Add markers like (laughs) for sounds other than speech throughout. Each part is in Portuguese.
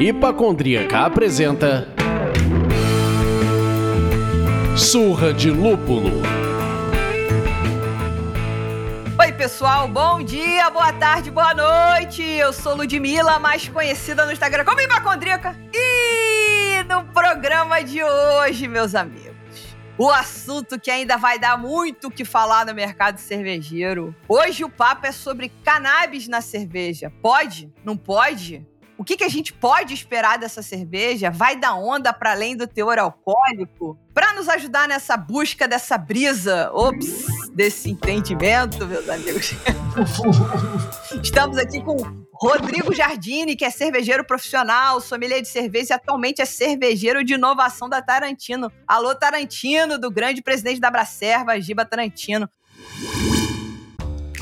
Hipacondríaca apresenta Surra de Lúpulo. Oi, pessoal, bom dia, boa tarde, boa noite. Eu sou Ludmilla, mais conhecida no Instagram como Hipacondríaca. E no programa de hoje, meus amigos, o assunto que ainda vai dar muito o que falar no mercado cervejeiro. Hoje o papo é sobre cannabis na cerveja. Pode? Não pode? O que, que a gente pode esperar dessa cerveja? Vai dar onda para além do teor alcoólico? Para nos ajudar nessa busca dessa brisa, ops, desse entendimento, meus amigos. (laughs) Estamos aqui com Rodrigo Jardini, que é cervejeiro profissional, sommelier de cerveja e atualmente é cervejeiro de inovação da Tarantino. Alô, Tarantino, do grande presidente da Bracerva, Giba Tarantino.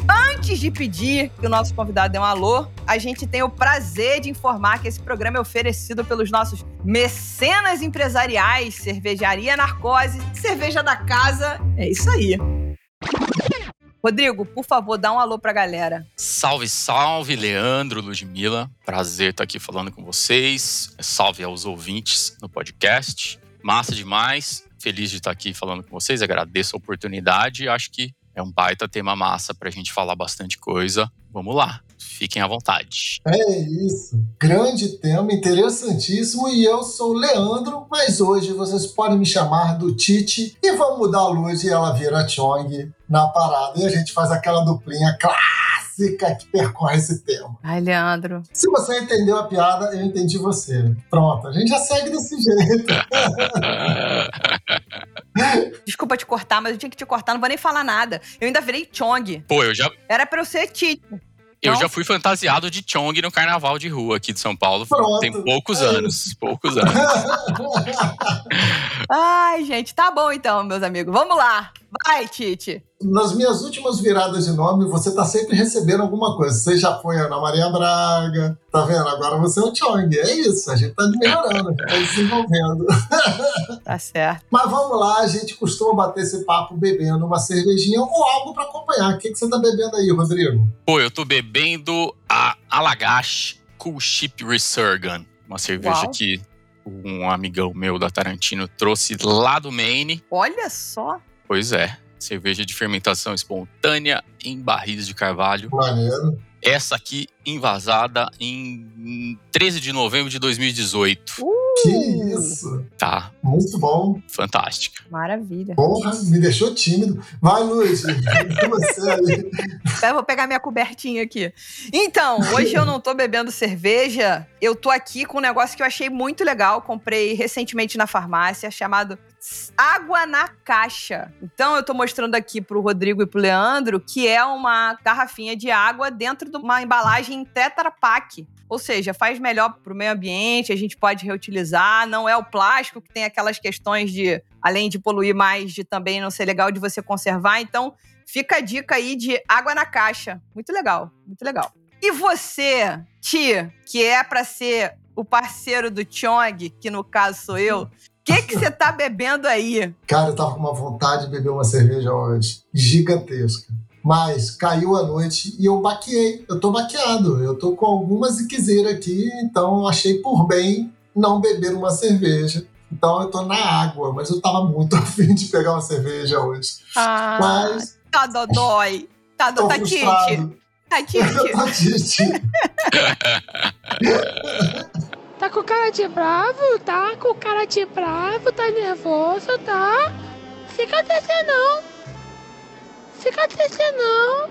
Antes de pedir que o nosso convidado dê um alô, a gente tem o prazer de informar que esse programa é oferecido pelos nossos mecenas empresariais, Cervejaria Narcose, Cerveja da Casa. É isso aí. Rodrigo, por favor, dá um alô pra galera. Salve, salve, Leandro, Ludmilla. Prazer estar aqui falando com vocês. Salve aos ouvintes no podcast. Massa demais. Feliz de estar aqui falando com vocês. Agradeço a oportunidade. Acho que é um baita tema massa para a gente falar bastante coisa. Vamos lá, fiquem à vontade. É isso, grande tema, interessantíssimo. E eu sou o Leandro, mas hoje vocês podem me chamar do Tite e vamos mudar a luz e ela vira Chong na parada. E a gente faz aquela duplinha clássica que percorre esse tema. Ai, Leandro. Se você entendeu a piada, eu entendi você. Pronto, a gente já segue desse jeito. (laughs) (laughs) Desculpa te cortar, mas eu tinha que te cortar, não vou nem falar nada. Eu ainda virei Chong. Pô, eu já. Era pra eu ser Tite. Eu Não? já fui fantasiado de Chong no carnaval de rua aqui de São Paulo. Pronto. Tem poucos É anos. Poucos anos. (laughs) Ai, gente, tá bom então, meus amigos. Vamos lá. Vai, Tite. Nas minhas últimas viradas de nome, você tá sempre recebendo alguma coisa. Você já foi Ana Maria Braga, tá vendo? Agora você é o Chong. É isso, a gente tá melhorando, tá desenvolvendo. (laughs) Tá certo. Mas vamos lá, a gente costuma bater esse papo bebendo uma cervejinha ou algo pra acompanhar. O que, que você tá bebendo aí, Rodrigo? Pô, eu tô bebendo a Alagash Cool Ship Resurgam. Uma cerveja Uau. que um amigão meu da Tarantino trouxe lá do Maine. Olha só. Pois é. Cerveja de fermentação espontânea em barris de carvalho. Maneiro. Essa aqui envasada em 13 de novembro de 2018. Que isso. Tá, Muito bom. fantástica. Maravilha. Porra, me deixou tímido. Vai, Luiz. você (laughs) aí. Eu vou pegar minha cobertinha aqui. Então, hoje eu não tô bebendo cerveja. Eu tô aqui com um negócio que eu achei muito legal. Comprei recentemente na farmácia, chamado Água na Caixa. Então, eu tô mostrando aqui pro Rodrigo e pro Leandro que é uma garrafinha de água dentro de uma embalagem Tetra Pak. Ou seja, faz melhor pro meio ambiente, a gente pode reutilizar. Não é o plástico que tem aquelas questões de, além de poluir mais, de também não ser legal de você conservar. Então, Fica a dica aí de água na caixa. Muito legal, muito legal. E você, Ti, que é pra ser o parceiro do Chong, que no caso sou eu, o (laughs) que que você tá bebendo aí? Cara, eu tava com uma vontade de beber uma cerveja hoje. Gigantesca. Mas caiu a noite e eu baqueei. Eu tô baqueado. Eu tô com algumas ziquezeiras aqui, então eu achei por bem não beber uma cerveja. Então eu tô na água, mas eu tava muito (laughs) afim de pegar uma cerveja hoje. Ah, Mas tá dodói. Tá, do, tá frustrado. Tá Tite. (laughs) Tá. (laughs) Tá com cara de bravo? Tá com cara de bravo? Tá nervoso? Tá? Fica triste não. Fica triste não.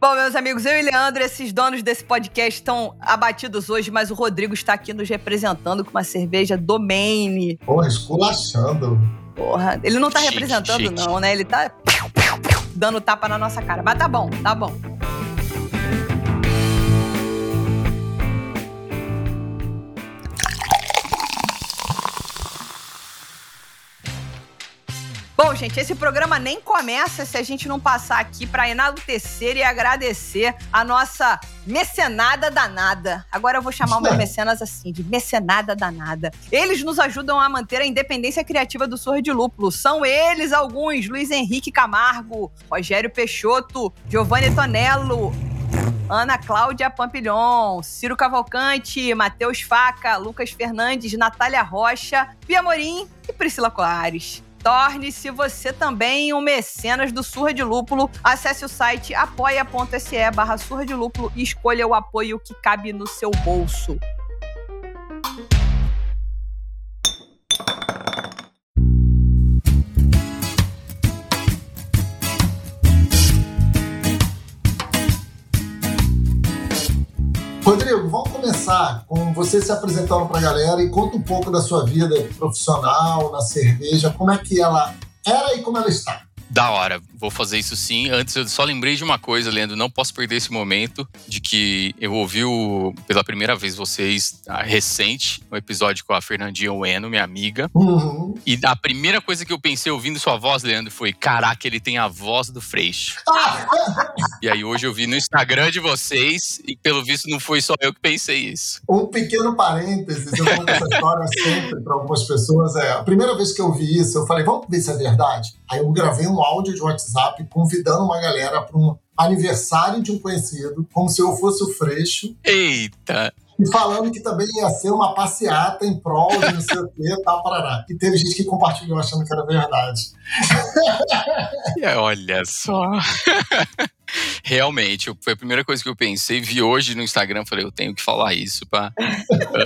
Bom, meus amigos, eu e Leandro, esses donos desse podcast estão abatidos hoje, mas o Rodrigo está aqui nos representando com uma cerveja do Maine. Porra, esculachando. Porra, ele não tá Chique, representando, chique. não, né? Ele tá dando tapa na nossa cara. Mas tá bom, tá bom. Bom, gente, esse programa nem começa se a gente não passar aqui para enaltecer e agradecer a nossa mecenada danada. Agora eu vou chamar o meu (laughs) mecenas assim, de mecenada danada. Eles nos ajudam a manter a independência criativa do Surra de Lúpulo. São eles alguns: Luiz Henrique Camargo, Rogério Peixoto, Giovanni Tonello, Ana Cláudia Pampilhon, Ciro Cavalcante, Matheus Faca, Lucas Fernandes, Natália Rocha, Pia Morim e Priscila Coares. Torne-se você também um mecenas do Surra de Lúpulo. Acesse o site apoia.se barra Surra de Lúpulo e escolha o apoio que cabe no seu bolso. Rodrigo, vamos começar com você se apresentando para a galera e conta um pouco da sua vida profissional na cerveja, como é que ela era e como ela está. Da hora, vou fazer isso sim. Antes, eu só lembrei de uma coisa, Leandro, não posso perder esse momento de que eu ouvi o, pela primeira vez vocês, a, recente, um episódio com a Fernandinha Ueno, minha amiga. Uhum. E a primeira coisa que eu pensei ouvindo sua voz, Leandro, foi: caraca, ele tem a voz do Freixo. e aí hoje eu vi no Instagram de vocês e pelo visto não foi só eu que pensei isso. Um pequeno parênteses, eu conto essa história sempre para algumas pessoas. É, a primeira vez que eu vi isso, eu falei, vamos ver se é verdade. Aí eu gravei um áudio de WhatsApp convidando uma galera para um aniversário de um conhecido, como se eu fosse o Freixo. Eita! E falando que também ia ser uma passeata em prol de não sei o que, tal, parará. E teve gente que compartilhou achando que era verdade. (laughs) Olha só. (laughs) Realmente, foi a primeira coisa que eu pensei. Vi hoje no Instagram, falei, eu tenho que falar isso pra,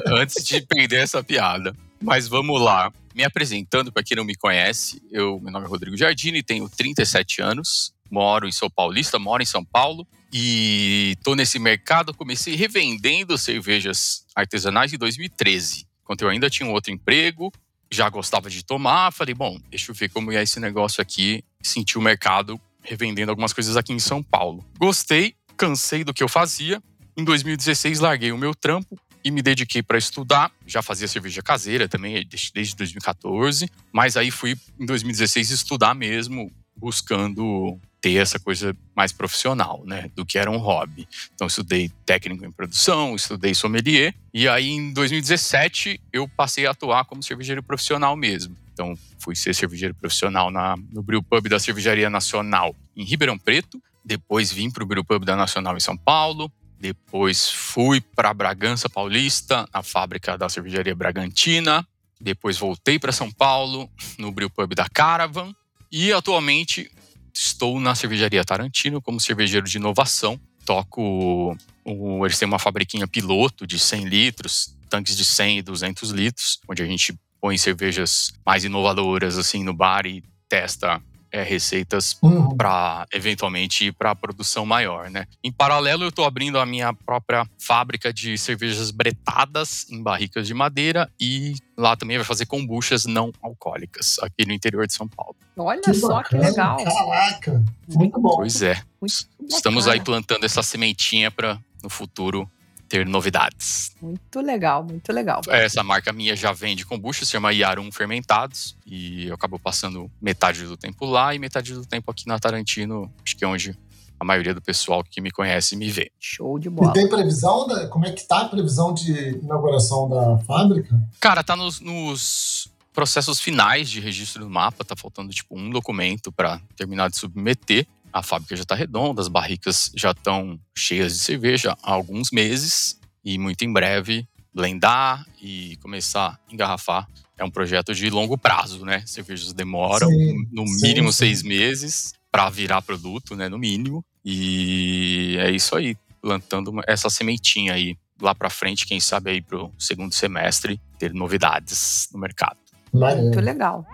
antes de perder essa piada. Mas vamos lá. Me apresentando, para quem não me conhece, eu, meu nome é Rodrigo Giardini, tenho 37 anos, moro em São Paulista, moro em São Paulo e tô nesse mercado. Comecei revendendo cervejas artesanais em 2013, quando eu ainda tinha um outro emprego, já gostava de tomar. Falei, bom, deixa eu ver como é esse negócio aqui. Senti o mercado revendendo algumas coisas aqui em São Paulo. Gostei, cansei do que eu fazia. Em 2016, larguei o meu trampo e me dediquei para estudar. Já fazia cerveja caseira também desde 2014, mas aí fui em 2016 estudar mesmo, buscando ter essa coisa mais profissional, né, do que era um hobby. Então estudei técnico em produção, estudei sommelier e aí em 2017 eu passei a atuar como cervejeiro profissional mesmo. Então fui ser cervejeiro profissional na, no Brew Pub da Cervejaria Nacional em Ribeirão Preto, depois vim para o Brew Pub da Nacional em São Paulo, depois fui para Bragança Paulista, na fábrica da cervejaria Bragantina. Depois voltei para São Paulo, no Brew Pub da Caravan. E atualmente estou na cervejaria Tarantino como cervejeiro de inovação. Toco. O, eles têm uma fabriquinha piloto de 100 litros, tanques de 100 e 200 litros, onde a gente põe cervejas mais inovadoras assim no bar e testa é, receitas Uhum. para eventualmente ir para produção maior, né? Em paralelo, eu estou abrindo a minha própria fábrica de cervejas bretadas em barricas de madeira e lá também vai fazer kombuchas não alcoólicas aqui no interior de São Paulo. Olha Que só que bacana, legal. Caraca, muito bom. Pois é, Muito estamos bacana. aí plantando essa sementinha para no futuro ter novidades. Muito legal, muito legal. Essa marca minha já vende kombucha, se chama Yarum Fermentados e eu acabo passando metade do tempo lá e metade do tempo aqui na Tarantino, acho que é onde a maioria do pessoal que me conhece me vê. Show de E bola. tem previsão? Da, como é que tá a previsão de inauguração da fábrica? Cara, tá nos, nos processos finais de registro do mapa, tá faltando tipo um documento para terminar de submeter. A fábrica já tá redonda, as barricas já estão cheias de cerveja há alguns meses e muito em breve blendar e começar a engarrafar. É um projeto de longo prazo, né? Cervejas demoram Sim, no sim, mínimo sim. seis meses para virar produto, né? No mínimo. E é isso aí, plantando uma- essa sementinha aí lá para frente, quem sabe aí pro segundo semestre ter novidades no mercado. Muito legal.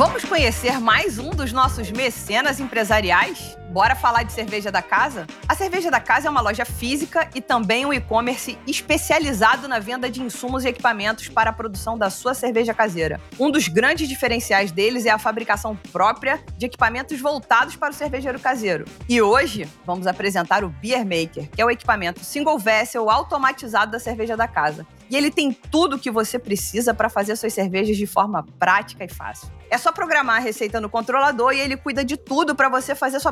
Vamos conhecer mais um dos nossos mecenas empresariais? Bora falar de cerveja da casa? A cerveja da casa é uma loja física e também um e-commerce especializado na venda de insumos e equipamentos para a produção da sua cerveja caseira. Um dos grandes diferenciais deles é a fabricação própria de equipamentos voltados para o cervejeiro caseiro. E hoje vamos apresentar o Beer Maker, que é o equipamento single vessel automatizado da cerveja da casa. E ele tem tudo o que você precisa para fazer suas cervejas de forma prática e fácil. É só programar a receita no controlador e ele cuida de tudo para você fazer sua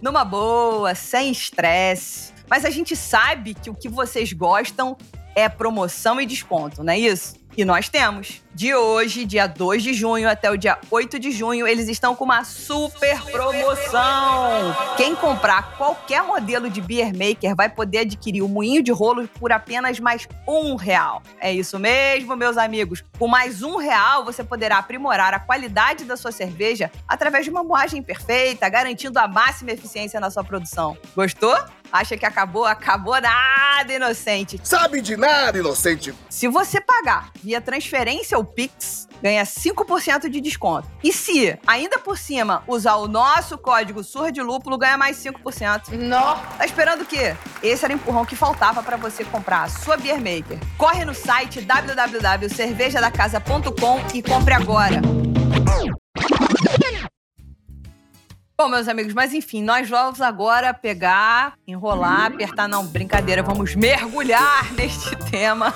numa boa, sem estresse. Mas a gente sabe que o que vocês gostam é promoção e desconto, não é isso? E nós temos. De hoje, dia 2 de junho até o dia 8 de junho, eles estão com uma super promoção. Quem comprar qualquer modelo de Beer Maker vai poder adquirir o moinho de rolo por apenas mais um real. É isso mesmo, meus amigos. Com mais um real, você poderá aprimorar a qualidade da sua cerveja através de uma moagem perfeita, garantindo a máxima eficiência na sua produção. Gostou? Acha que acabou? Acabou nada, inocente. Sabe de nada, inocente. Se você pagar via transferência ou Pix, ganha 5% de desconto. E se, ainda por cima, usar o nosso código Surra de Lúpulo, ganha mais 5%. Nó. Tá esperando o quê? Esse era o empurrão que faltava para você comprar a sua Beer Maker. Corre no site www.cervejadacasa.com e compre agora. Bom, meus amigos, mas enfim, nós vamos agora pegar, enrolar, apertar. Não, brincadeira, vamos mergulhar (laughs) neste tema.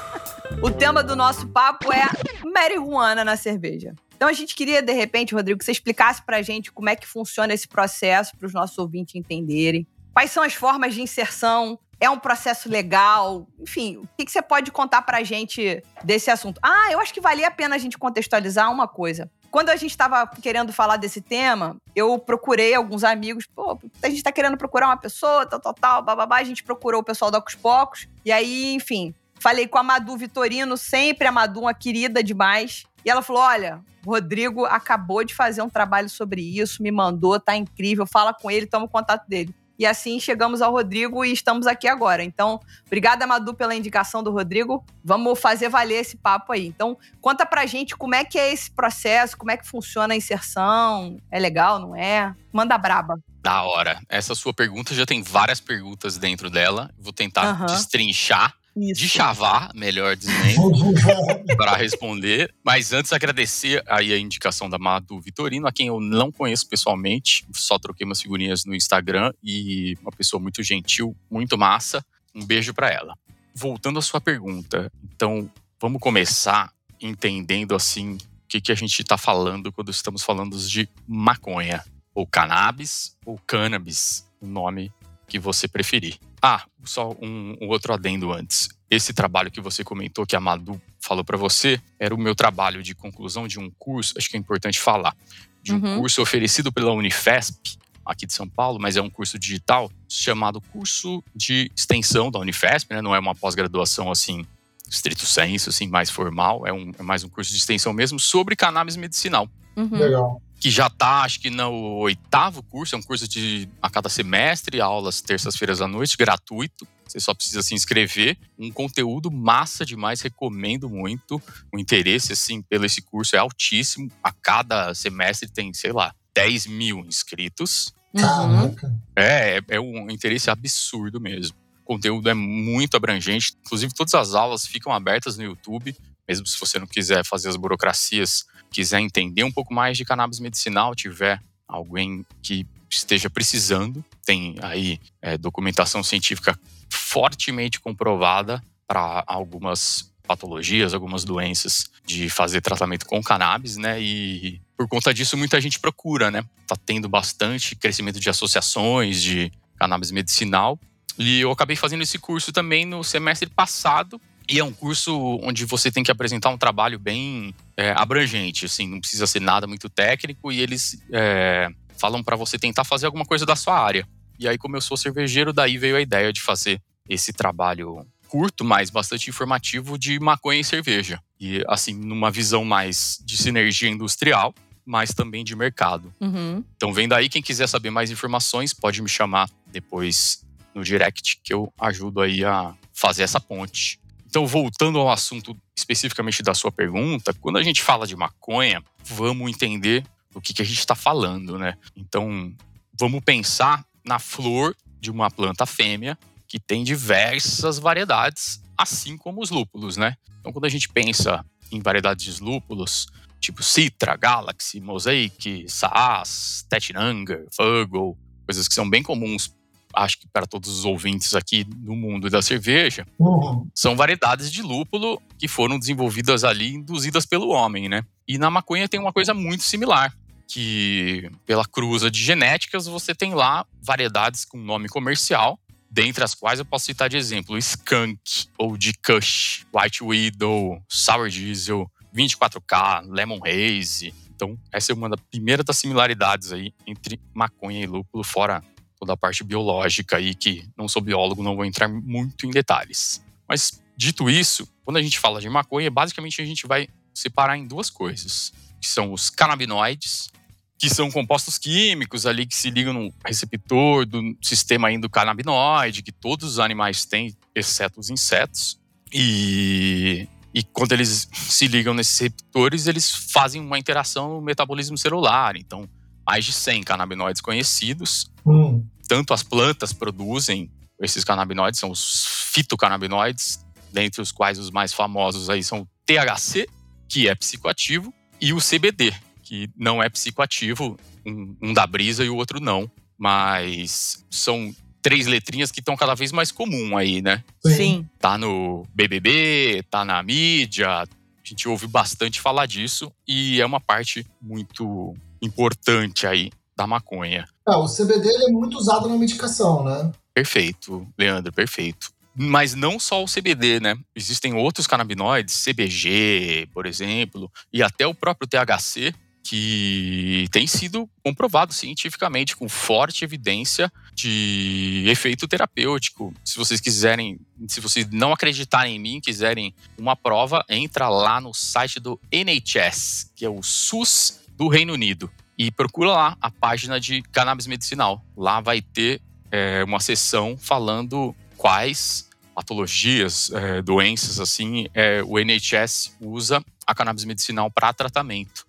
O tema do nosso papo é marihuana na cerveja. Então a gente queria, de repente, Rodrigo, que você explicasse pra gente como é que funciona esse processo para os nossos ouvintes entenderem. Quais são as formas de inserção? É um processo legal? Enfim, o que, que você pode contar pra gente desse assunto? Ah, eu acho que valia a pena a gente contextualizar uma coisa. Quando a gente estava querendo falar desse tema, eu procurei alguns amigos. Pô, a gente está querendo procurar uma pessoa, tal, tal, tal, bababá. A gente procurou o pessoal da Ocus Pocos. E aí, enfim, falei com a Madu Vitorino, sempre a Madu, uma querida demais. E ela falou: olha, o Rodrigo acabou de fazer um trabalho sobre isso, me mandou, tá incrível, fala com ele, toma o contato dele. E assim chegamos ao Rodrigo e estamos aqui agora. Então, obrigada, Madu, pela indicação do Rodrigo. Vamos fazer valer esse papo aí. Então, conta pra gente como é que é esse processo, como é que funciona a inserção. É legal, não é? Manda braba. Da hora. Essa sua pergunta já tem várias perguntas dentro dela. Vou tentar Aham. destrinchar, Isso. de chavar, melhor dizendo, (laughs) para responder. Mas antes, agradecer aí a indicação da Madu Vitorino, a quem eu não conheço pessoalmente, só troquei umas figurinhas no Instagram e uma pessoa muito gentil, muito massa. Um beijo para ela. Voltando à sua pergunta, então vamos começar entendendo assim o que, que a gente está falando quando estamos falando de maconha, ou cannabis, ou cannabis, o nome que você preferir. Ah, só um, um outro adendo antes. Esse trabalho que você comentou, que a Madu falou para você, era o meu trabalho de conclusão de um curso, acho que é importante falar, de um Uhum. curso oferecido pela Unifesp, aqui de São Paulo, mas é um curso digital, chamado Curso de Extensão da Unifesp, né? não é uma pós-graduação assim, estrito senso, assim, mais formal, é, um, é mais um curso de extensão mesmo, sobre cannabis medicinal Uhum. Legal. Que já tá, acho que no oitavo curso, é um curso de a cada semestre, aulas terças-feiras à noite, gratuito. Você só precisa se inscrever. Um conteúdo massa demais, recomendo muito. O interesse, assim, pelo esse curso é altíssimo. A cada semestre tem, sei lá, 10 mil inscritos. Caraca. É, é, é um interesse absurdo mesmo. O conteúdo é muito abrangente. Inclusive, todas as aulas ficam abertas no YouTube. Mesmo se você não quiser fazer as burocracias, quiser entender um pouco mais de cannabis medicinal, tiver alguém que esteja precisando, tem aí é, documentação científica fortemente comprovada para algumas patologias, algumas doenças de fazer tratamento com cannabis, né? E por conta disso muita gente procura, né? Tá tendo bastante crescimento de associações de cannabis medicinal. E eu acabei fazendo esse curso também no semestre passado. E é um curso onde você tem que apresentar um trabalho bem é, abrangente, assim, não precisa ser nada muito técnico. E eles é, falam para você tentar fazer alguma coisa da sua área. E aí, como eu sou cervejeiro, daí veio a ideia de fazer esse trabalho curto, mas bastante informativo de maconha e cerveja. E assim, numa visão mais de sinergia industrial, mas também de mercado. Uhum. Então, vendo aí, quem quiser saber mais informações, pode me chamar depois no direct, que eu ajudo aí a fazer essa ponte. Então, voltando ao assunto especificamente da sua pergunta, quando a gente fala de maconha, vamos entender o que, que a gente está falando, né? Então, vamos pensar na flor de uma planta fêmea que tem diversas variedades, assim como os lúpulos, né? Então, quando a gente pensa em variedades de lúpulos, tipo Citra, Galaxy, Mosaic, Saaz, Tetnanger, Fuggle, coisas que são bem comuns, acho que para todos os ouvintes aqui no mundo da cerveja, Uhum. são variedades de lúpulo que foram desenvolvidas ali, induzidas pelo homem, né? E na maconha tem uma coisa muito similar, que pela cruza de genéticas você tem lá variedades com nome comercial, dentre as quais eu posso citar de exemplo Skunk, ou de Kush, White Widow, Sour Diesel, 24K, Lemon Haze. Então, essa é uma das primeiras das similaridades aí entre maconha e lúpulo, fora toda a parte biológica aí, que não sou biólogo, não vou entrar muito em detalhes. Mas, dito isso, quando a gente fala de maconha, basicamente a gente vai separar em duas coisas, que são os canabinoides, que são compostos químicos ali que se ligam no receptor do sistema endocannabinoide, que todos os animais têm, exceto os insetos. E, e quando eles se ligam nesses receptores, eles fazem uma interação no metabolismo celular. Então, mais de 100 canabinoides conhecidos. Hum. Tanto as plantas produzem esses canabinoides, são os fitocannabinoides, dentre os quais os mais famosos aí são o THC, que é psicoativo, e o CBD, que não é psicoativo, um, um dá brisa e o outro não. Mas são três letrinhas que estão cada vez mais comum aí, né? Sim. Tá no BBB, tá na mídia, a gente ouve bastante falar disso e é uma parte muito importante aí da maconha. É, o CBD é muito usado na medicação, né? Perfeito, Leandro, perfeito. Mas não só o CBD, né? Existem outros canabinoides, CBG, por exemplo, e até o próprio THC, que tem sido comprovado cientificamente com forte evidência de efeito terapêutico. Se vocês quiserem, se vocês não acreditarem em mim, quiserem uma prova, entra lá no site do NHS, que é o SUS do Reino Unido, e procura lá a página de cannabis medicinal. Lá vai ter é, uma sessão falando quais patologias, é, doenças assim, é, o NHS usa a cannabis medicinal para tratamento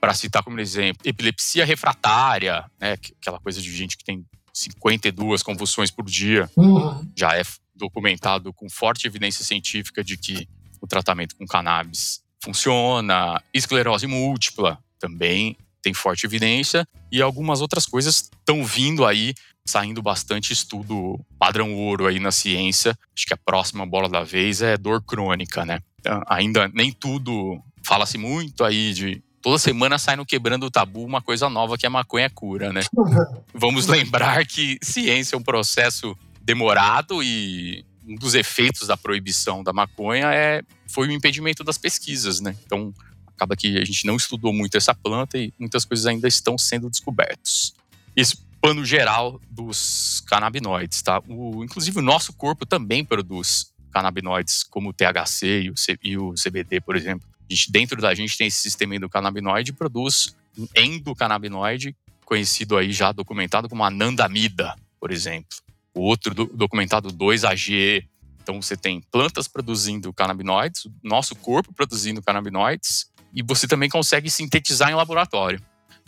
para citar como exemplo, epilepsia refratária, né, que- aquela coisa de gente que tem 52 convulsões por dia, Uhum. já é documentado com forte evidência científica de que o tratamento com cannabis funciona. Esclerose múltipla também tem forte evidência e algumas outras coisas estão vindo aí, saindo bastante estudo padrão ouro aí na ciência. Acho que a próxima bola da vez é dor crônica, né? Então, ainda nem tudo fala-se muito aí de toda semana sai no quebrando o tabu uma coisa nova que a maconha cura, né? (laughs) Vamos lembrar que ciência é um processo demorado e um dos efeitos da proibição da maconha é foi o impedimento das pesquisas, né? Então acaba que a gente não estudou muito essa planta e muitas coisas ainda estão sendo descobertas. Esse pano geral dos canabinoides, tá? O, inclusive o nosso corpo também produz canabinoides como o THC e o, C- e o CBD, por exemplo. A gente, dentro da gente tem esse sistema endocannabinoide e produz um endocannabinoide conhecido aí já documentado como anandamida, por exemplo. O outro do- documentado 2-AG. Então você tem plantas produzindo canabinoides, o nosso corpo produzindo canabinoides, e você também consegue sintetizar em laboratório.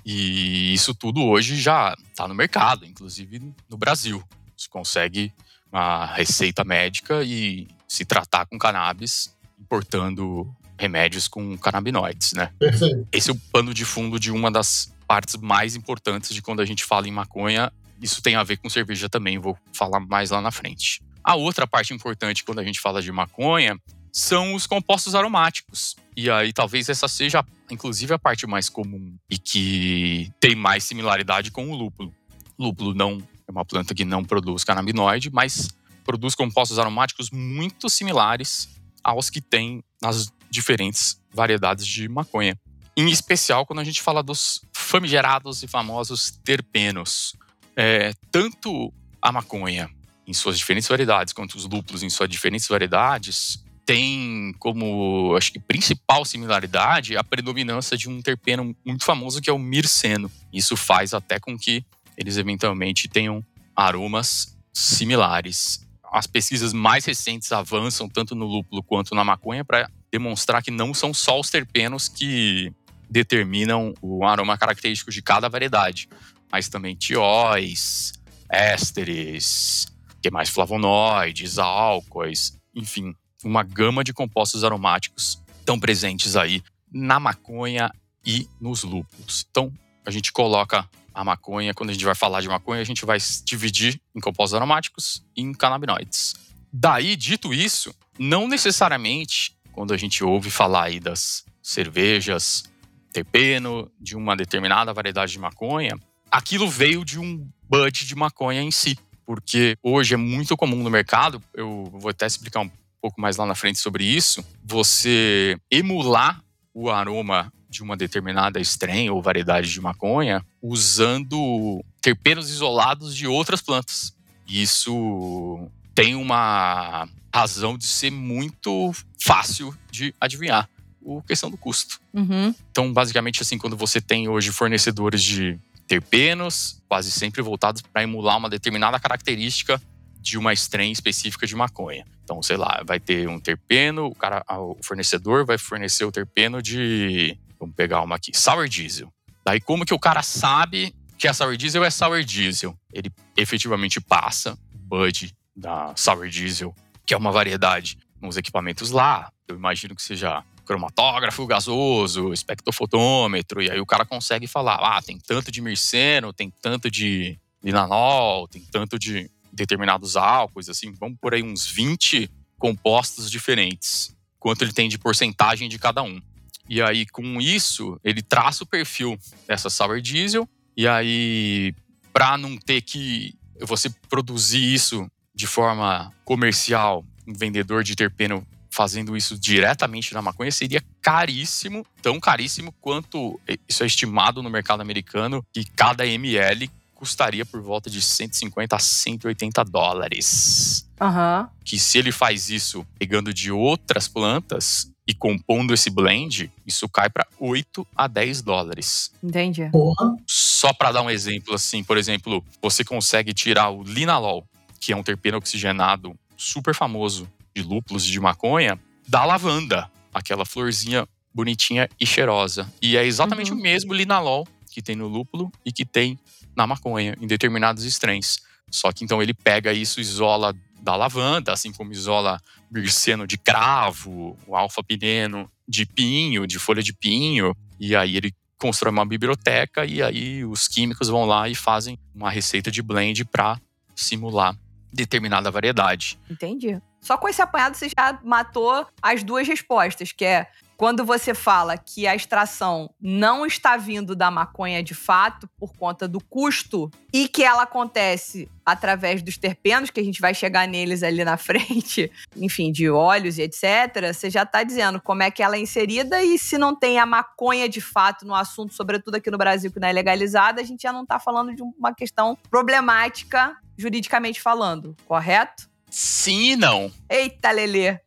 E isso tudo hoje já está no mercado, inclusive no Brasil. Você consegue uma receita médica e se tratar com cannabis, importando remédios com canabinoides, né? Perfeito. Esse é o pano de fundo de uma das partes mais importantes de quando a gente fala em maconha. Isso tem a ver com cerveja também, vou falar mais lá na frente. A outra parte importante quando a gente fala de maconha são os compostos aromáticos. E aí talvez essa seja, inclusive, a parte mais comum e que tem mais similaridade com o lúpulo. Lúpulo não é uma planta que não produz canabinoide, mas produz compostos aromáticos muito similares aos que tem nas diferentes variedades de maconha. Em especial quando a gente fala dos famigerados e famosos terpenos. É, tanto a maconha em suas diferentes variedades, quanto os lúpulos em suas diferentes variedades, tem como, acho que, principal similaridade a predominância de um terpeno muito famoso que é o mirceno. Isso faz até com que eles eventualmente tenham aromas similares. As pesquisas mais recentes avançam tanto no lúpulo quanto na maconha para demonstrar que não são só os terpenos que determinam o aroma característico de cada variedade, mas também tióis, ésteres, que mais flavonoides, álcoois, enfim, uma gama de compostos aromáticos estão presentes aí na maconha e nos lúpulos. Então, a gente coloca a maconha, quando a gente vai falar de maconha, a gente vai dividir em compostos aromáticos e em canabinoides. Daí, dito isso, não necessariamente quando a gente ouve falar aí das cervejas terpeno, de uma determinada variedade de maconha, aquilo veio de um bud de maconha em si. Porque hoje é muito comum no mercado, eu vou até explicar um pouco mais lá na frente sobre isso, você emular o aroma de uma determinada strain ou variedade de maconha usando terpenos isolados de outras plantas. Isso tem uma razão de ser muito fácil de adivinhar. A questão do custo. Uhum. Então, basicamente, assim, quando você tem hoje fornecedores de terpenos, quase sempre voltados para emular uma determinada característica de uma strain específica de maconha. Então, sei lá, vai ter um terpeno, o, cara, o fornecedor vai fornecer o terpeno de. Vamos pegar uma aqui, sour diesel. Daí, como que o cara sabe que a sour diesel é sour diesel? Ele efetivamente passa o bud da sour diesel, que é uma variedade, nos equipamentos lá. Eu imagino que seja cromatógrafo gasoso, espectrofotômetro, e aí o cara consegue falar: ah, tem tanto de mirceno, tem tanto de linanol, tem tanto de determinados álcoois, assim, vamos por aí uns 20 compostos diferentes, quanto ele tem de porcentagem de cada um. E aí, com isso, ele traça o perfil dessa sour diesel, e aí, para não ter que você produzir isso de forma comercial, um vendedor de terpeno fazendo isso diretamente na maconha seria caríssimo, tão caríssimo quanto isso é estimado no mercado americano, que cada ml custaria por volta de 150 a 180 dólares. Uhum. Que se ele faz isso pegando de outras plantas e compondo esse blend, isso cai para 8 a 10 dólares. Entendi. Porra. Só para dar um exemplo assim, por exemplo, você consegue tirar o linalol, que é um terpeno oxigenado super famoso de lúpulos e de maconha, da lavanda, aquela florzinha bonitinha e cheirosa. E é exatamente Uhum. o mesmo linalol que tem no lúpulo e que tem na maconha, em determinados strains. Só que então ele pega isso, isola da lavanda, assim como isola mirceno de cravo, o alfa-pineno de pinho, de folha de pinho, e aí ele constrói uma biblioteca e aí os químicos vão lá e fazem uma receita de blend para simular determinada variedade. Entendi. Só com esse apanhado você já matou as duas respostas, que é quando você fala que a extração não está vindo da maconha de fato por conta do custo e que ela acontece através dos terpenos, que a gente vai chegar neles ali na (laughs) frente, enfim, de óleos e etc., você já está dizendo como é que ela é inserida e se não tem a maconha de fato no assunto, sobretudo aqui no Brasil, que não é legalizada, a gente já não está falando de uma questão problemática juridicamente falando, correto? Sim e não. Eita, Lelê.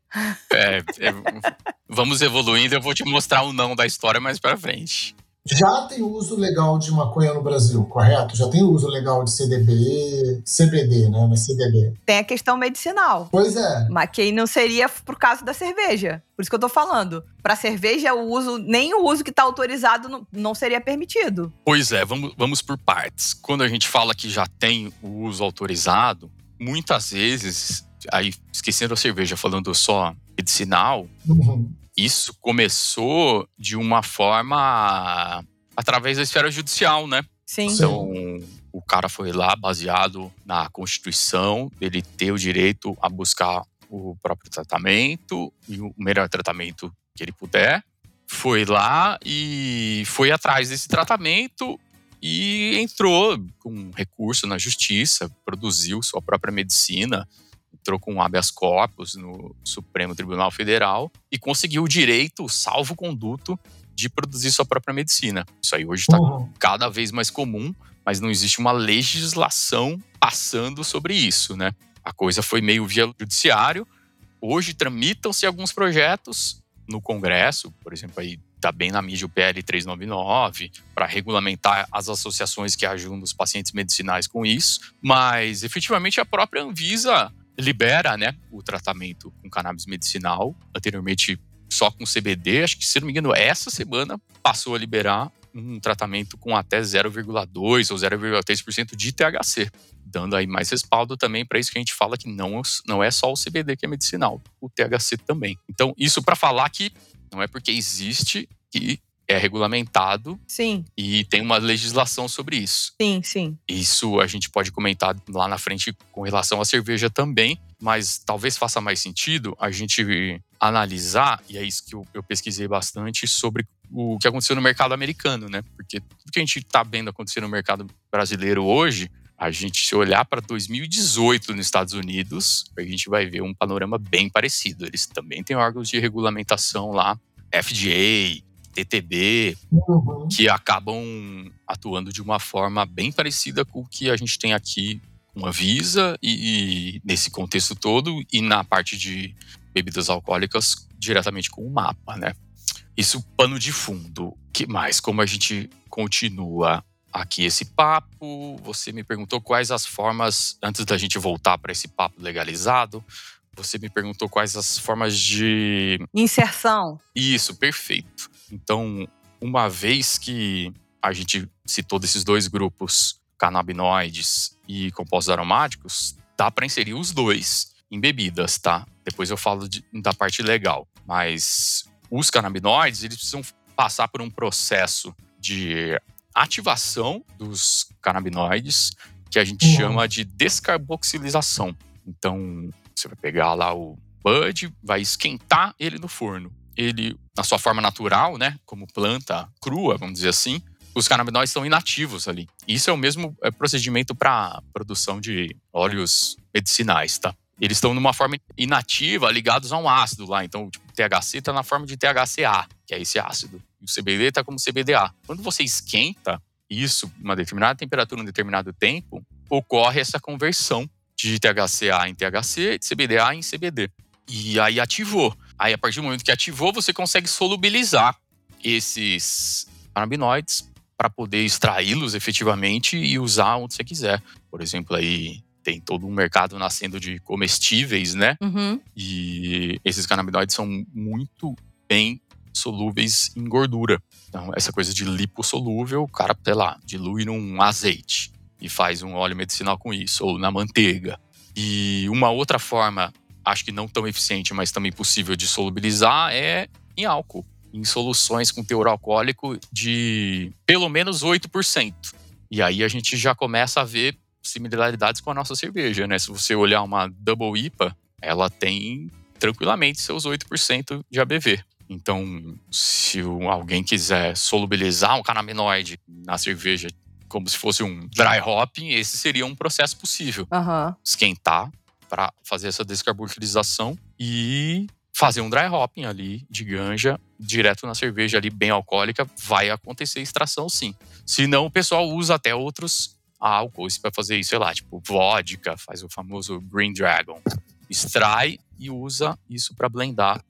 É, é, vamos evoluindo, eu vou te mostrar o não da história mais pra frente. Já tem uso legal de maconha no Brasil, correto? Já tem uso legal de CDB, CBD, né? Mas CBD. Tem a questão medicinal. Pois é. Mas que aí não seria por causa da cerveja. Por isso que eu tô falando. Pra cerveja, o uso, nem o uso que tá autorizado não, não seria permitido. Pois é, vamos, vamos por partes. Quando a gente fala que já tem o uso autorizado, muitas vezes, aí esquecendo a cerveja, falando só medicinal, Uhum. isso começou de uma forma através da esfera judicial, né? Sim. Então, o cara foi lá baseado na Constituição, ele ter o direito a buscar o próprio tratamento e o melhor tratamento que ele puder. Foi lá e foi atrás desse tratamento e entrou com recurso na justiça, produziu sua própria medicina, entrou com habeas corpus no Supremo Tribunal Federal e conseguiu o direito, o salvo-conduto, de produzir sua própria medicina. Isso aí hoje está Uhum. cada vez mais comum, mas não existe uma legislação passando sobre isso, né? A coisa foi meio via judiciário. Hoje tramitam-se alguns projetos no Congresso, por exemplo, aí tá bem na mídia o PL 399 para regulamentar as associações que ajudam os pacientes medicinais com isso, mas efetivamente a própria Anvisa libera, né, o tratamento com cannabis medicinal. Anteriormente só com CBD, acho que se não me engano essa semana passou a liberar um tratamento com até 0,2 ou 0,3% de THC, dando aí mais respaldo também para isso que a gente fala que não, não é só o CBD que é medicinal, o THC também. Então, isso para falar que não é porque existe que é regulamentado. Sim. E tem uma legislação sobre isso. Sim, sim. Isso a gente pode comentar lá na frente com relação à cerveja também, mas talvez faça mais sentido a gente analisar, e é isso que eu, eu pesquisei bastante, sobre o que aconteceu no mercado americano, né? Porque tudo que a gente está vendo acontecer no mercado brasileiro hoje, a gente se olhar para 2018 nos Estados Unidos, a gente vai ver um panorama bem parecido. Eles também têm órgãos de regulamentação lá, FDA, TTB, uhum. que acabam atuando de uma forma bem parecida com o que a gente tem aqui com a Visa e, e nesse contexto todo e na parte de bebidas alcoólicas diretamente com o mapa, né? Isso pano de fundo. Que mais? Como a gente continua aqui esse papo? Você me perguntou quais as formas antes da gente voltar para esse papo legalizado. Você me perguntou quais as formas de inserção. Isso, perfeito. Então, uma vez que a gente citou desses dois grupos, canabinoides e compostos aromáticos, dá para inserir os dois em bebidas, tá? Depois eu falo de, da parte legal. Mas os canabinoides, eles precisam passar por um processo de ativação dos canabinoides que a gente uhum. chama de descarboxilização. Então, você vai pegar lá o bud, vai esquentar ele no forno ele, na sua forma natural, né, como planta crua, vamos dizer assim, os canabinoides estão inativos ali. Isso é o mesmo é, procedimento para produção de óleos medicinais, tá? Eles estão numa forma inativa, ligados a um ácido lá. Então, tipo, o THC está na forma de THCA, que é esse ácido. E o CBD está como CBDA. Quando você esquenta isso, uma determinada temperatura, um determinado tempo, ocorre essa conversão de THCA em THC, de CBDA em CBD. E aí ativou. Aí, a partir do momento que ativou, você consegue solubilizar esses canabinoides para poder extraí-los efetivamente e usar onde você quiser. Por exemplo, aí tem todo um mercado nascendo de comestíveis, né? Uhum. E esses canabinoides são muito bem solúveis em gordura. Então, essa coisa de lipossolúvel, o cara, sei lá, dilui num azeite e faz um óleo medicinal com isso, ou na manteiga. E uma outra forma acho que não tão eficiente, mas também possível de solubilizar, é em álcool. Em soluções com teor alcoólico de pelo menos 8%. E aí a gente já começa a ver similaridades com a nossa cerveja, né? Se você olhar uma Double IPA, ela tem tranquilamente seus 8% de ABV. Então, se alguém quiser solubilizar um canaminoide na cerveja como se fosse um dry hopping, esse seria um processo possível. Uhum. Esquentar, para fazer essa descarbonização e fazer um dry hopping ali de ganja direto na cerveja ali bem alcoólica, vai acontecer extração sim. Se não, o pessoal usa até outros álcools para fazer isso, sei lá, tipo vodka, faz o famoso Green Dragon. Extrai e usa isso para blendar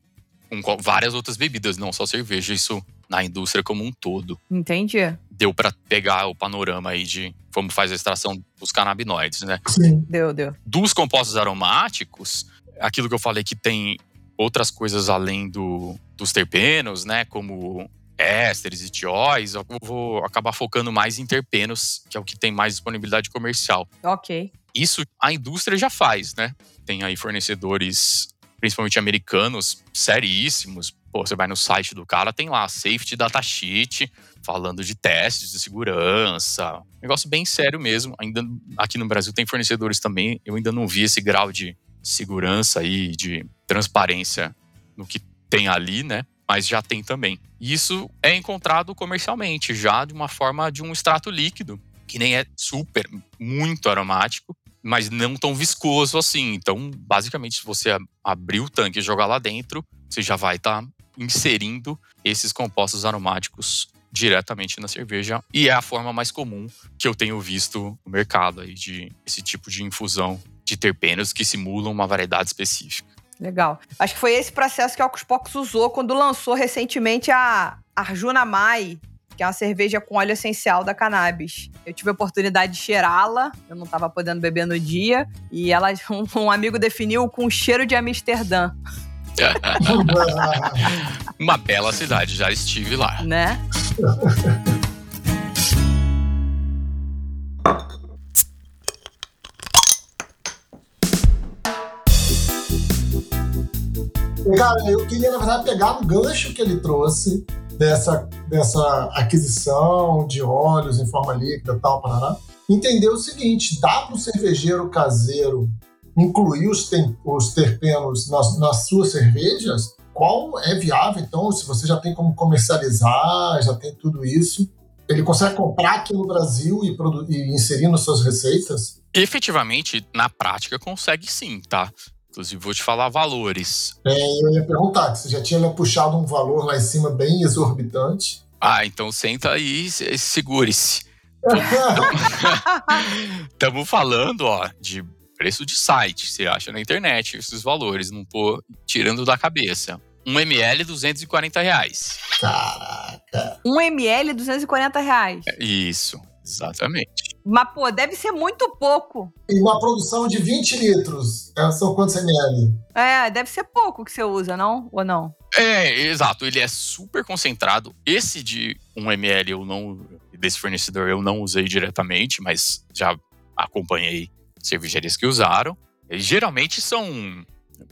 com várias outras bebidas, não só cerveja, isso na indústria como um todo. Entendi. Deu para pegar o panorama aí de como faz a extração dos canabinoides, né? Sim. Deu, deu. Dos compostos aromáticos, aquilo que eu falei que tem outras coisas além do, dos terpenos, né? Como ésteres e tióis, eu vou acabar focando mais em terpenos, que é o que tem mais disponibilidade comercial. Ok. Isso a indústria já faz, né? Tem aí fornecedores principalmente americanos, seríssimos. Pô, você vai no site do cara, tem lá Safety Datasheet, falando de testes de segurança. Negócio bem sério mesmo. Ainda aqui no Brasil tem fornecedores também. Eu ainda não vi esse grau de segurança e de transparência no que tem ali, né? Mas já tem também. Isso é encontrado comercialmente, já de uma forma de um extrato líquido, que nem é super, muito aromático, mas não tão viscoso assim. Então, basicamente, se você abrir o tanque e jogar lá dentro, você já vai estar tá inserindo esses compostos aromáticos diretamente na cerveja e é a forma mais comum que eu tenho visto no mercado aí de esse tipo de infusão de terpenos que simulam uma variedade específica. Legal. Acho que foi esse processo que a Ocuspox usou quando lançou recentemente a Arjuna Mai, que é uma cerveja com óleo essencial da cannabis. Eu tive a oportunidade de cheirá-la, eu não estava podendo beber no dia, e ela (laughs) um, um amigo definiu com cheiro de Amsterdã. (laughs) Uma bela cidade, já estive lá. Né? (laughs) Cara, eu queria, na verdade, pegar no gancho que ele trouxe dessa, dessa aquisição de óleos em forma líquida tal, parará. Entender o seguinte, dá para o cervejeiro caseiro incluir os, tem, os terpenos nas, nas suas cervejas? Qual é viável, então, se você já tem como comercializar, já tem tudo isso? Ele consegue comprar aqui no Brasil e, e inserir nas suas receitas? Efetivamente, na prática, consegue sim, tá? Inclusive, vou te falar valores. É, eu ia perguntar, que você já tinha puxado um valor lá em cima bem exorbitante. Ah, então senta aí e segure-se. (laughs) Estamos falando, ó, de preço de site. Você acha na internet esses valores, não tô tirando da cabeça. 1 ml, 240 reais. Caraca. 1 ml, 240 reais. Isso, exatamente. Mas, pô, deve ser muito pouco. E uma produção de 20 litros, é, são quantos ml? É, deve ser pouco que você usa, não? Ou não? É, exato. Ele é super concentrado. Esse de 1 ml eu não. Desse fornecedor eu não usei diretamente, mas já acompanhei cervejarias que usaram. Eles geralmente são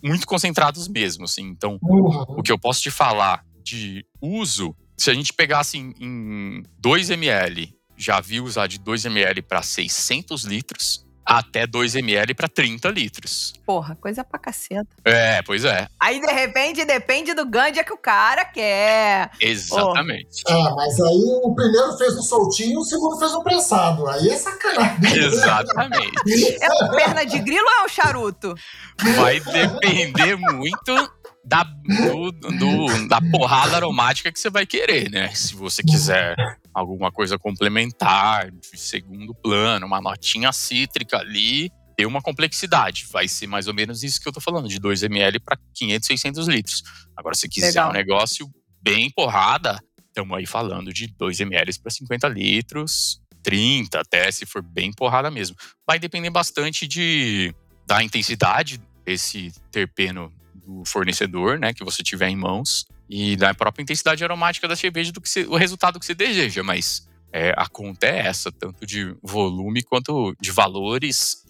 muito concentrados mesmo, assim. Então, uhum. o que eu posso te falar de uso, se a gente pegasse em, em 2 ml, já vi usar de 2 ml para 600 litros, até 2 ml para 30 litros. Porra, coisa pra caceta. É, pois é. Aí, de repente, depende do ganja que o cara quer. Exatamente. Oh. Ah, mas aí o primeiro fez um soltinho, o segundo fez um prensado. Aí é sacanagem. (laughs) Exatamente. é uma perna de grilo ou é um charuto? Vai depender muito da, do, do, da porrada aromática que você vai querer, né? Se você quiser alguma coisa complementar, de segundo plano, uma notinha cítrica ali, tem uma complexidade. Vai ser mais ou menos isso que eu tô falando, de 2 ml para 500, 600 litros. Agora, se quiser Legal. um negócio bem porrada, estamos aí falando de 2 ml para 50 litros, 30 até, se for bem porrada mesmo. Vai depender bastante de, da intensidade desse terpeno do fornecedor, né, que você tiver em mãos, e da própria intensidade aromática da cerveja do que você, o resultado que você deseja, mas é, a conta é essa, tanto de volume quanto de valores.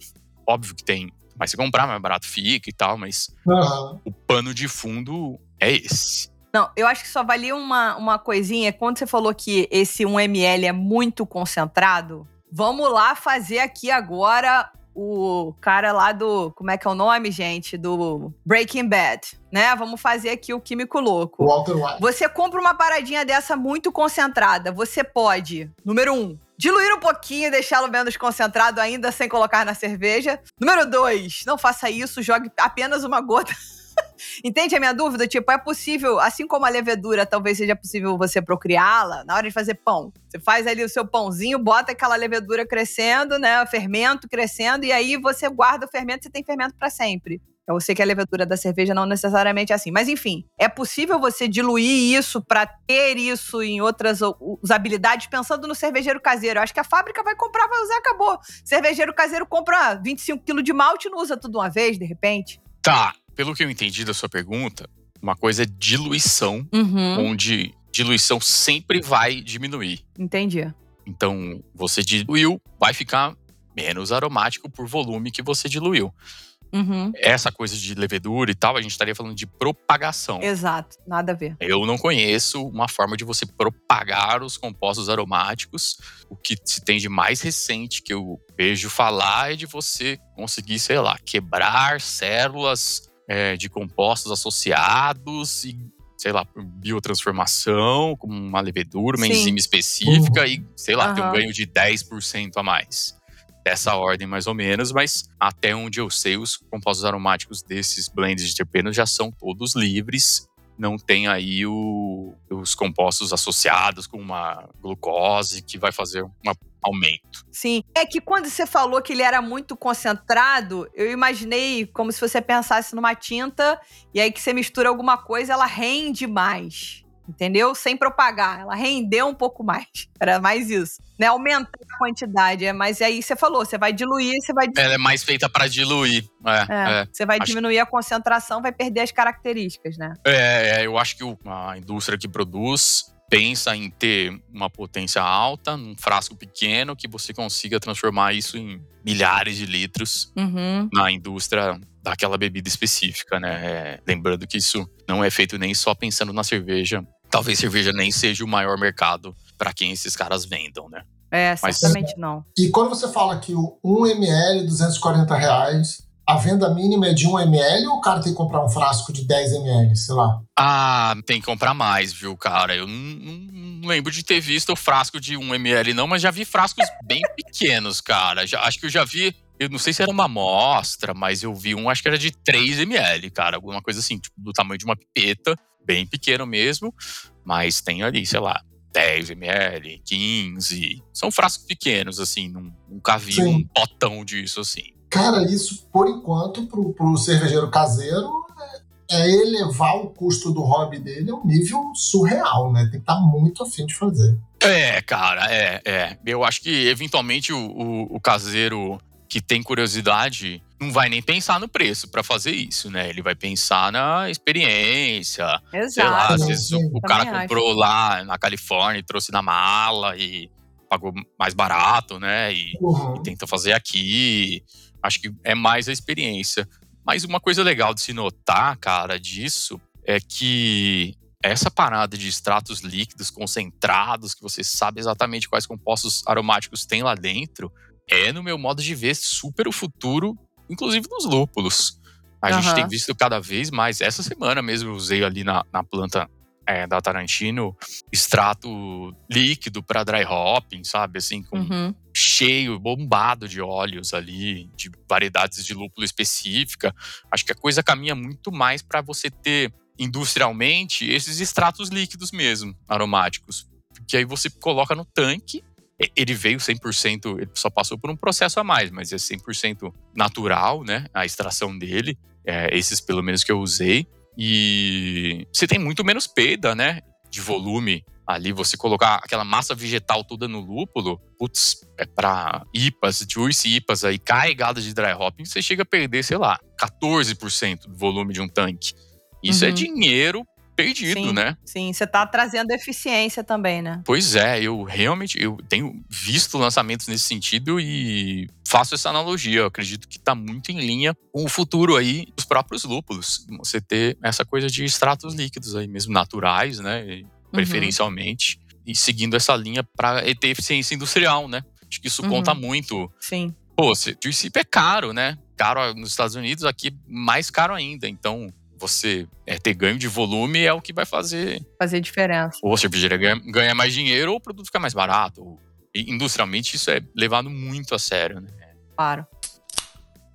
Óbvio que tem, mas se comprar mais barato fica e tal, mas uhum. o pano de fundo é esse. Não, eu acho que só valia uma, uma coisinha. Quando você falou que esse 1ml é muito concentrado, vamos lá fazer aqui agora o cara lá do. Como é que é o nome, gente? Do Breaking Bad, né? Vamos fazer aqui o Químico Louco. Walter White. Você compra uma paradinha dessa muito concentrada. Você pode, número um, diluir um pouquinho e deixá-lo menos concentrado ainda sem colocar na cerveja. Número dois, não faça isso, jogue apenas uma gota (laughs) Entende a minha dúvida? Tipo, é possível, assim como a levedura, talvez seja possível você procriá-la na hora de fazer pão. Você faz ali o seu pãozinho, bota aquela levedura crescendo, né? O fermento crescendo, e aí você guarda o fermento, você tem fermento para sempre. Eu sei que a levedura da cerveja não necessariamente é assim. Mas enfim, é possível você diluir isso para ter isso em outras usabilidades, pensando no cervejeiro caseiro. Eu acho que a fábrica vai comprar, vai usar, acabou. Cervejeiro caseiro compra 25 quilos de malte e não usa tudo uma vez, de repente. Tá, pelo que eu entendi da sua pergunta, uma coisa é diluição, uhum. onde diluição sempre vai diminuir. Entendi. Então, você diluiu, vai ficar menos aromático por volume que você diluiu. Uhum. Essa coisa de levedura e tal, a gente estaria falando de propagação. Exato, nada a ver. Eu não conheço uma forma de você propagar os compostos aromáticos. O que se tem de mais recente que eu vejo falar é de você conseguir, sei lá, quebrar células é, de compostos associados e, sei lá, biotransformação, como uma levedura, uma Sim. enzima específica uhum. e, sei lá, uhum. ter um ganho de 10% a mais. Dessa ordem, mais ou menos, mas até onde eu sei, os compostos aromáticos desses blends de terpenos já são todos livres não tem aí o, os compostos associados com uma glucose que vai fazer um aumento. Sim. É que quando você falou que ele era muito concentrado, eu imaginei como se você pensasse numa tinta e aí que você mistura alguma coisa, ela rende mais entendeu? Sem propagar. Ela rendeu um pouco mais. (laughs) Era mais isso. Né? Aumentar a quantidade. É, mas aí você falou, você vai diluir, você vai. Ela é mais feita para diluir. É, é, é. Você vai acho... diminuir a concentração, vai perder as características, né? É, é eu acho que a indústria que produz pensa em ter uma potência alta num frasco pequeno que você consiga transformar isso em milhares de litros uhum. na indústria daquela bebida específica, né? É, lembrando que isso não é feito nem só pensando na cerveja. Talvez cerveja nem seja o maior mercado para quem esses caras vendam, né? É, Mas- certamente não. E quando você fala que o 1 ml, 240 reais, a venda mínima é de 1 ml ou o cara tem que comprar um frasco de 10 ml, sei lá? Ah, tem que comprar mais, viu, cara? Eu não, lembro de ter visto o frasco de 1ml, não, mas já vi frascos bem (laughs) pequenos, cara. Já- acho que eu já vi. Eu não sei se era uma amostra, mas eu vi um, acho que era de 3ml, cara. Alguma coisa assim, tipo, do tamanho de uma pipeta, bem pequeno mesmo. Mas tem ali, sei lá, 10ml, 15. São frascos pequenos, assim. Nun- Nunca vi Sim. um potão disso, assim. Cara, isso, por enquanto, pro, pro cervejeiro caseiro, é, é elevar o custo do hobby dele a um nível surreal, né? Tem que estar muito afim de fazer. É, cara, é, é. Eu acho que eventualmente o, o- o caseiro que tem curiosidade não vai nem pensar no preço pra fazer isso, né? Ele vai pensar na experiência. Sei lá, Exato. às vezes o, o cara Também acho. comprou lá na Califórnia e trouxe na mala e pagou mais barato, né? E, Uhum. e tenta fazer aqui. Acho que é mais a experiência. Mas uma coisa legal de se notar, cara, disso é que essa parada de extratos líquidos concentrados, que você sabe exatamente quais compostos aromáticos tem lá dentro, é, no meu modo de ver, super o futuro, inclusive dos lúpulos. A gente Aham. tem visto cada vez mais. Essa semana mesmo eu usei ali na, na planta é, da Tarantino extrato líquido para dry hopping, sabe? Assim, com Uhum. cheio, bombado de óleos ali, de variedades de lúpulo específica. Acho que a coisa caminha muito mais para você ter industrialmente esses extratos líquidos mesmo, aromáticos. Que aí você coloca no tanque, ele veio 100%, ele só passou por um processo a mais, mas é 100% natural, né? A extração dele, é, esses pelo menos que eu usei. E você tem muito menos perda, né? De volume ali, você colocar aquela massa vegetal toda no lúpulo, putz, é pra IPAs, juice IPAs aí, carregada de dry hopping, você chega a perder, sei lá, 14% do volume de um tanque. Isso é Uhum. dinheiro perdido, Sim. né? Sim, você tá trazendo eficiência também, né? Pois é, eu realmente eu tenho visto lançamentos nesse sentido e faço essa analogia. Eu acredito que está muito em linha com o futuro aí dos próprios lúpulos. Você ter essa coisa de extratos líquidos aí mesmo, naturais, né? Uhum. Preferencialmente. E seguindo essa linha para ter eficiência industrial, né? Acho que isso Uhum. conta muito. Sim. Pô, se- juice é caro, né? Caro nos Estados Unidos, aqui mais caro ainda. Então, você é, ter ganho de volume é o que vai fazer Fazer diferença. ou a cervejaria ganha, ganha mais dinheiro ou o produto fica mais barato. Ou- industrialmente isso é levado muito a sério, né? Claro.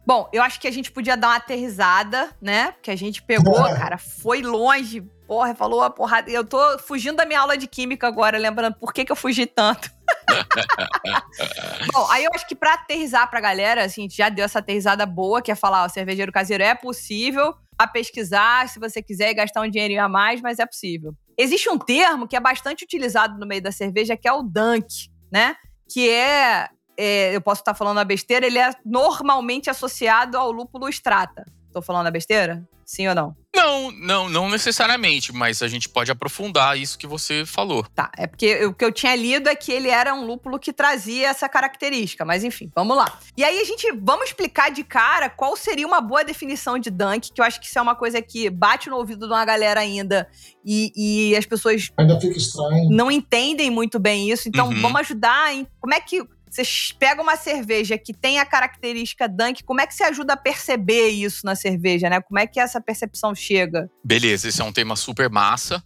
Bom, eu acho que a gente podia dar uma aterrizada, né? Porque a gente pegou, cara, foi longe. Porra, falou a porrada. Eu tô fugindo da minha aula de química agora, lembrando por que, que eu fugi tanto. (laughs) Bom, aí eu acho que pra aterrizar pra galera, assim, a gente já deu essa aterrizada boa, que é falar, ó, cervejeiro caseiro é possível a pesquisar, se você quiser gastar um dinheirinho a mais, mas é possível. Existe um termo que é bastante utilizado no meio da cerveja, que é o dunk, né? Que é, é, eu posso estar falando a besteira, ele é normalmente associado ao lúpulo strata. Tô falando a besteira? Sim ou não? Não, não, não necessariamente, mas a gente pode aprofundar isso que você falou. Tá, é porque o que eu tinha lido é que ele era um lúpulo que trazia essa característica, mas enfim, vamos lá. E aí a gente, vamos explicar de cara qual seria uma boa definição de dunk, que eu acho que isso é uma coisa que bate no ouvido de uma galera ainda e, e as pessoas Ainda fica estranho. não entendem muito bem isso, então Uhum. vamos ajudar em como é que você pega uma cerveja que tem a característica dunk, como é que você ajuda a perceber isso na cerveja, né? Como é que essa percepção chega? Beleza, esse é um tema super massa,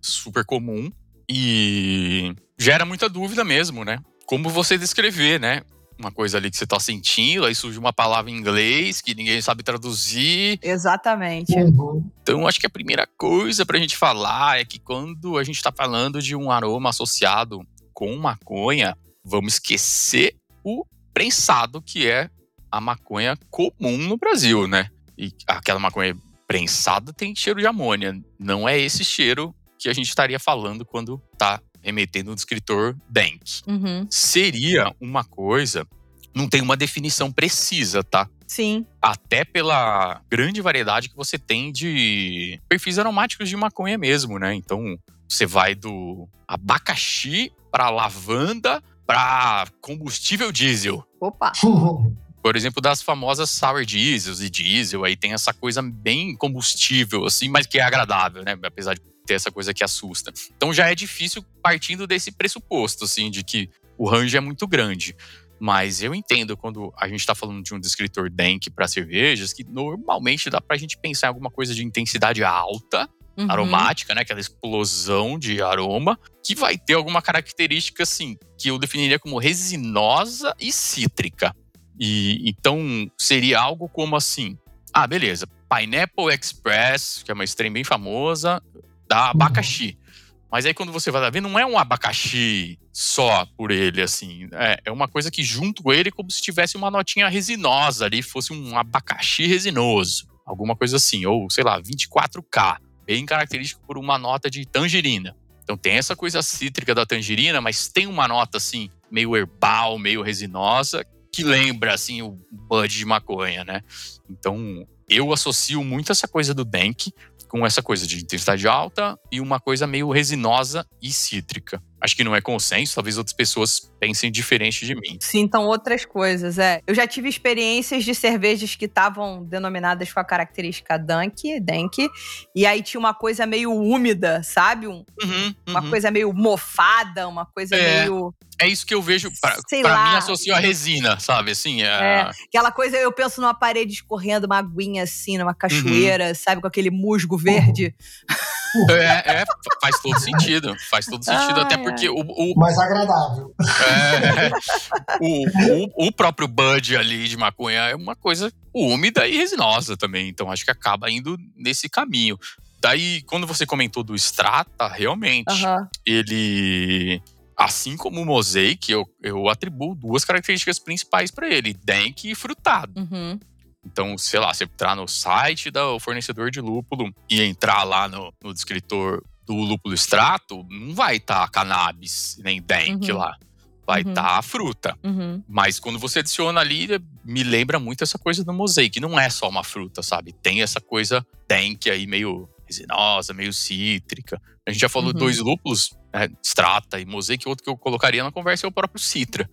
super comum e gera muita dúvida mesmo, né? Como você descrever, né? Uma coisa ali que você tá sentindo, aí surge uma palavra em inglês que ninguém sabe traduzir. Exatamente. Uhum. Então, acho que a primeira coisa pra gente falar é que quando a gente tá falando de um aroma associado com maconha, vamos esquecer o prensado, que é a maconha comum no Brasil, né? E aquela maconha prensada tem cheiro de amônia. Não é esse cheiro que a gente estaria falando quando tá remetendo no descritor dank. Uhum. Seria uma coisa, não tem uma definição precisa, tá? Sim. até pela grande variedade que você tem de perfis aromáticos de maconha mesmo, né? Então, você vai do abacaxi para lavanda para combustível diesel. Opa. (laughs) Por exemplo, das famosas sour diesels e diesel, aí tem essa coisa bem combustível, assim, mas que é agradável, né? Apesar de ter essa coisa que assusta. Então já é difícil partindo desse pressuposto, assim, de que o range é muito grande. Mas eu entendo quando a gente está falando de um descritor DENK para cervejas, que normalmente dá para a gente pensar em alguma coisa de intensidade alta, Uhum. aromática, né? Aquela explosão de aroma, que vai ter alguma característica, assim, que eu definiria como resinosa e cítrica. E então seria algo como assim: ah, beleza, Pineapple Express, que é uma strain bem famosa, da abacaxi. Mas aí quando você vai lá ver, não é um abacaxi só por ele, assim. É, é uma coisa que junto com ele como se tivesse uma notinha resinosa ali, fosse um abacaxi resinoso. Alguma coisa assim. Ou, sei lá, 24K. Bem característico por uma nota de tangerina. Então tem essa coisa cítrica da tangerina, mas tem uma nota assim, meio herbal, meio resinosa, que lembra assim o bud de maconha, né? Então eu associo muito essa coisa do Dank com essa coisa de intensidade alta e uma coisa meio resinosa e cítrica. Acho que não é consenso, talvez outras pessoas pensem diferente de mim. Sintam outras coisas, é. Eu já tive experiências de cervejas que estavam denominadas com a característica Dank, Dank, e aí tinha uma coisa meio úmida, sabe? Um- Uhum, uma uhum. coisa meio mofada, uma coisa É. meio. É isso que eu vejo, pra, Sei pra lá. mim, associo a resina, sabe? Assim, é, É. Aquela coisa, eu penso numa parede escorrendo, uma aguinha assim, numa cachoeira, sabe? Com aquele musgo verde. (laughs) é, é, faz todo sentido. Faz todo sentido, Ai, até porque o, o, Mais agradável. É, o, o, o próprio bud ali de maconha é uma coisa úmida e resinosa também. Então acho que acaba indo nesse caminho. Daí, quando você comentou do Strata, realmente, ele. Assim como o Mosaic, eu, eu atribuo duas características principais para ele: dank e frutado. Uhum. Então, sei lá, você entrar no site do fornecedor de lúpulo e entrar lá no, no descritor do lúpulo extrato, não vai estar cannabis nem dank Uhum. lá. Vai Uhum. estar a fruta. Uhum. Mas quando você adiciona ali, me lembra muito essa coisa do mosaic. Não é só uma fruta, sabe? Tem essa coisa dank aí, meio resinosa, meio cítrica. A gente já falou Uhum. dois lúpulos, né, Strata e Mosaic. Outro que eu colocaria na conversa é o próprio Citra.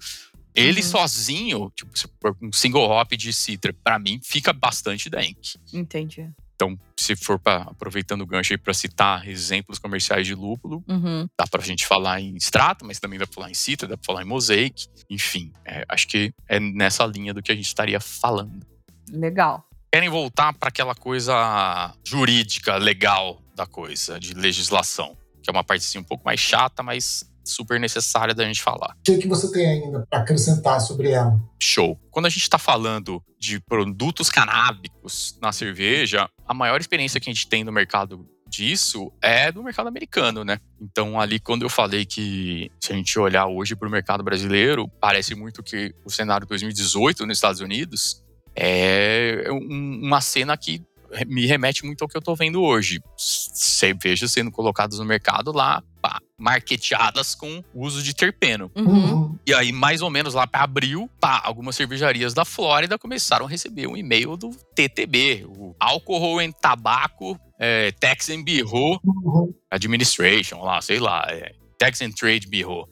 Ele Uhum. sozinho, tipo, se for um single hop de Citra, pra mim fica bastante dank. Entendi. Então, se for pra, aproveitando o gancho aí para citar exemplos comerciais de lúpulo, Uhum. dá pra gente falar em Strata, mas também dá pra falar em Citra, dá pra falar em Mosaic. Enfim, é, acho que é nessa linha do que a gente estaria falando. Legal. Querem voltar para aquela coisa jurídica, legal da coisa, de legislação, que é uma parte assim, um pouco mais chata, mas super necessária da gente falar. O que, que você tem ainda para acrescentar sobre ela? Show. Quando a gente está falando de produtos canábicos na cerveja, a maior experiência que a gente tem no mercado disso é do mercado americano, né? Então, ali, quando eu falei que se a gente olhar hoje para o mercado brasileiro, parece muito que o cenário 2018 nos Estados Unidos é um- uma cena que me remete muito ao que eu tô vendo hoje. Cervejas sendo colocadas no mercado lá, marketeadas com uso de terpeno. Uhum. Uhum. E aí, mais ou menos lá para abril, pá, algumas cervejarias da Flórida começaram a receber um e-mail do TTB, o Alcohol and Tobacco é, Tax and Bureau Uhum. Administration, lá, sei lá, é, Tax and Trade Bureau,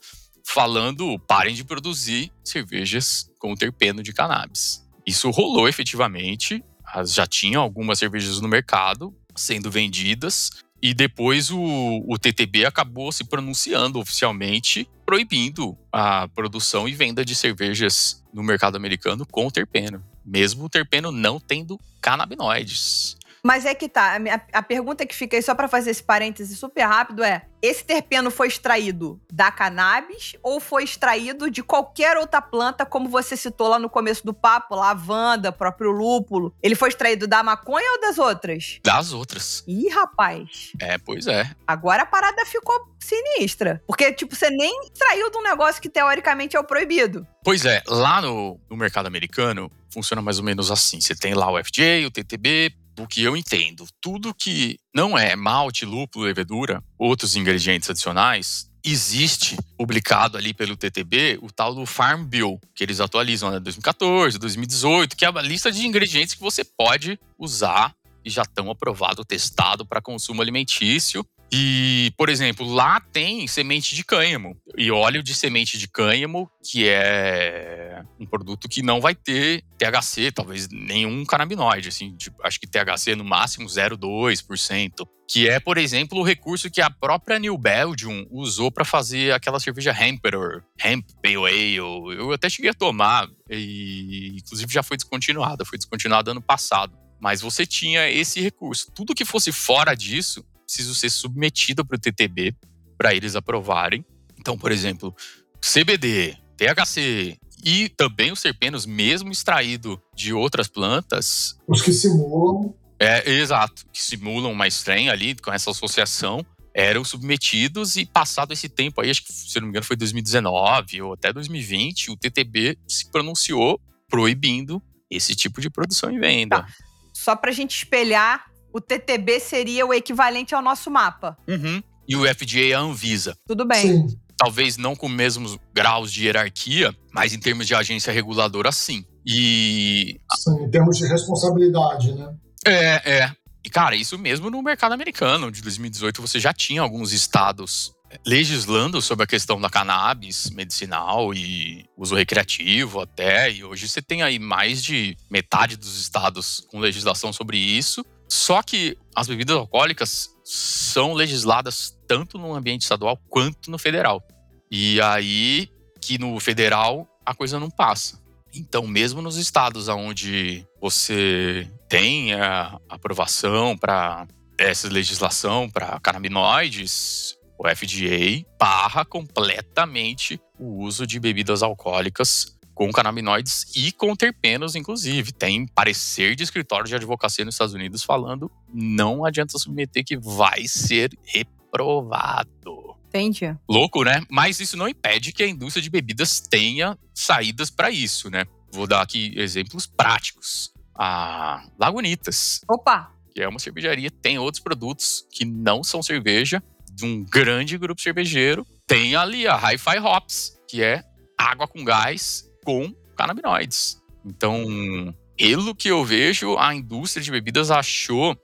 falando parem de produzir cervejas com terpeno de cannabis. Isso rolou efetivamente, as- já tinham algumas cervejas no mercado sendo vendidas, e depois o, o TTB acabou se pronunciando oficialmente, proibindo a produção e venda de cervejas no mercado americano com terpeno, mesmo o terpeno não tendo canabinoides. Mas é que tá. A, minha- a pergunta que fica aí, só pra fazer esse parêntese super rápido, é: esse terpeno foi extraído da cannabis ou foi extraído de qualquer outra planta, como você citou lá no começo do papo, lavanda, próprio lúpulo? Ele foi extraído da maconha ou das outras? Das outras. Ih, rapaz. É, pois é. Agora a parada ficou sinistra. Porque, tipo, você nem extraiu de um negócio que teoricamente é o proibido. Pois é, lá no, no mercado americano funciona mais ou menos assim. Você tem lá o FJ, o TTB, o que eu entendo. Tudo que não é malte, lúpulo, levedura, outros ingredientes adicionais, existe publicado ali pelo TTB o tal do Farm Bill, que eles atualizam, né? 2014, 2018, que é a lista de ingredientes que você pode usar e já estão aprovado, testado para consumo alimentício. E, por exemplo, lá tem semente de cânhamo e óleo de semente de cânhamo, que é um produto que não vai ter THC, talvez nenhum canabinoide, assim, tipo, acho que THC no máximo 0,2%, que é, por exemplo, o recurso que a própria New Belgium usou para fazer aquela cerveja Hemperor, Hemp Pale Ale. Eu até cheguei a tomar e inclusive já foi descontinuada, foi descontinuada ano passado. Mas você tinha esse recurso. Tudo que fosse fora disso preciso ser submetido para o TTB para eles aprovarem. Então, por exemplo, CBD, THC e também os serpenos, mesmo extraído de outras plantas. Os que simulam. É, exato, que simulam uma estranha ali com essa associação, eram submetidos e passado esse tempo aí, acho que se não me engano foi 2019 ou até 2020, o TTB se pronunciou proibindo esse tipo de produção e venda. Tá. Só para a gente espelhar o TTB seria o equivalente ao nosso mapa. Uhum. E o FDA é a Anvisa. Tudo bem. Sim. Talvez não com os mesmos graus de hierarquia, mas em termos de agência reguladora, sim. E. Sim, em termos de responsabilidade, né? É, é. E, cara, isso mesmo no mercado americano. De 2018, você já tinha alguns estados legislando sobre a questão da cannabis medicinal e uso recreativo até. E hoje você tem aí mais de metade dos estados com legislação sobre isso. Só que as bebidas alcoólicas são legisladas tanto no ambiente estadual quanto no federal. E aí que no federal a coisa não passa. Então, mesmo nos estados onde você tem a aprovação para essa legislação para canabinoides, o FDA barra completamente o uso de bebidas alcoólicas com canabinoides e com terpenos, inclusive. Tem parecer de escritório de advocacia nos Estados Unidos falando não adianta submeter que vai ser reprovado. Entendi. Louco, né? Mas isso não impede que a indústria de bebidas tenha saídas para isso, né? Vou dar aqui exemplos práticos. A Lagunitas. Opa! Que é uma cervejaria, tem outros produtos que não são cerveja, de um grande grupo cervejeiro. Tem ali a Hi-Fi Hops, que é água com gás com canabinoides. Então, pelo que eu vejo, a indústria de bebidas achou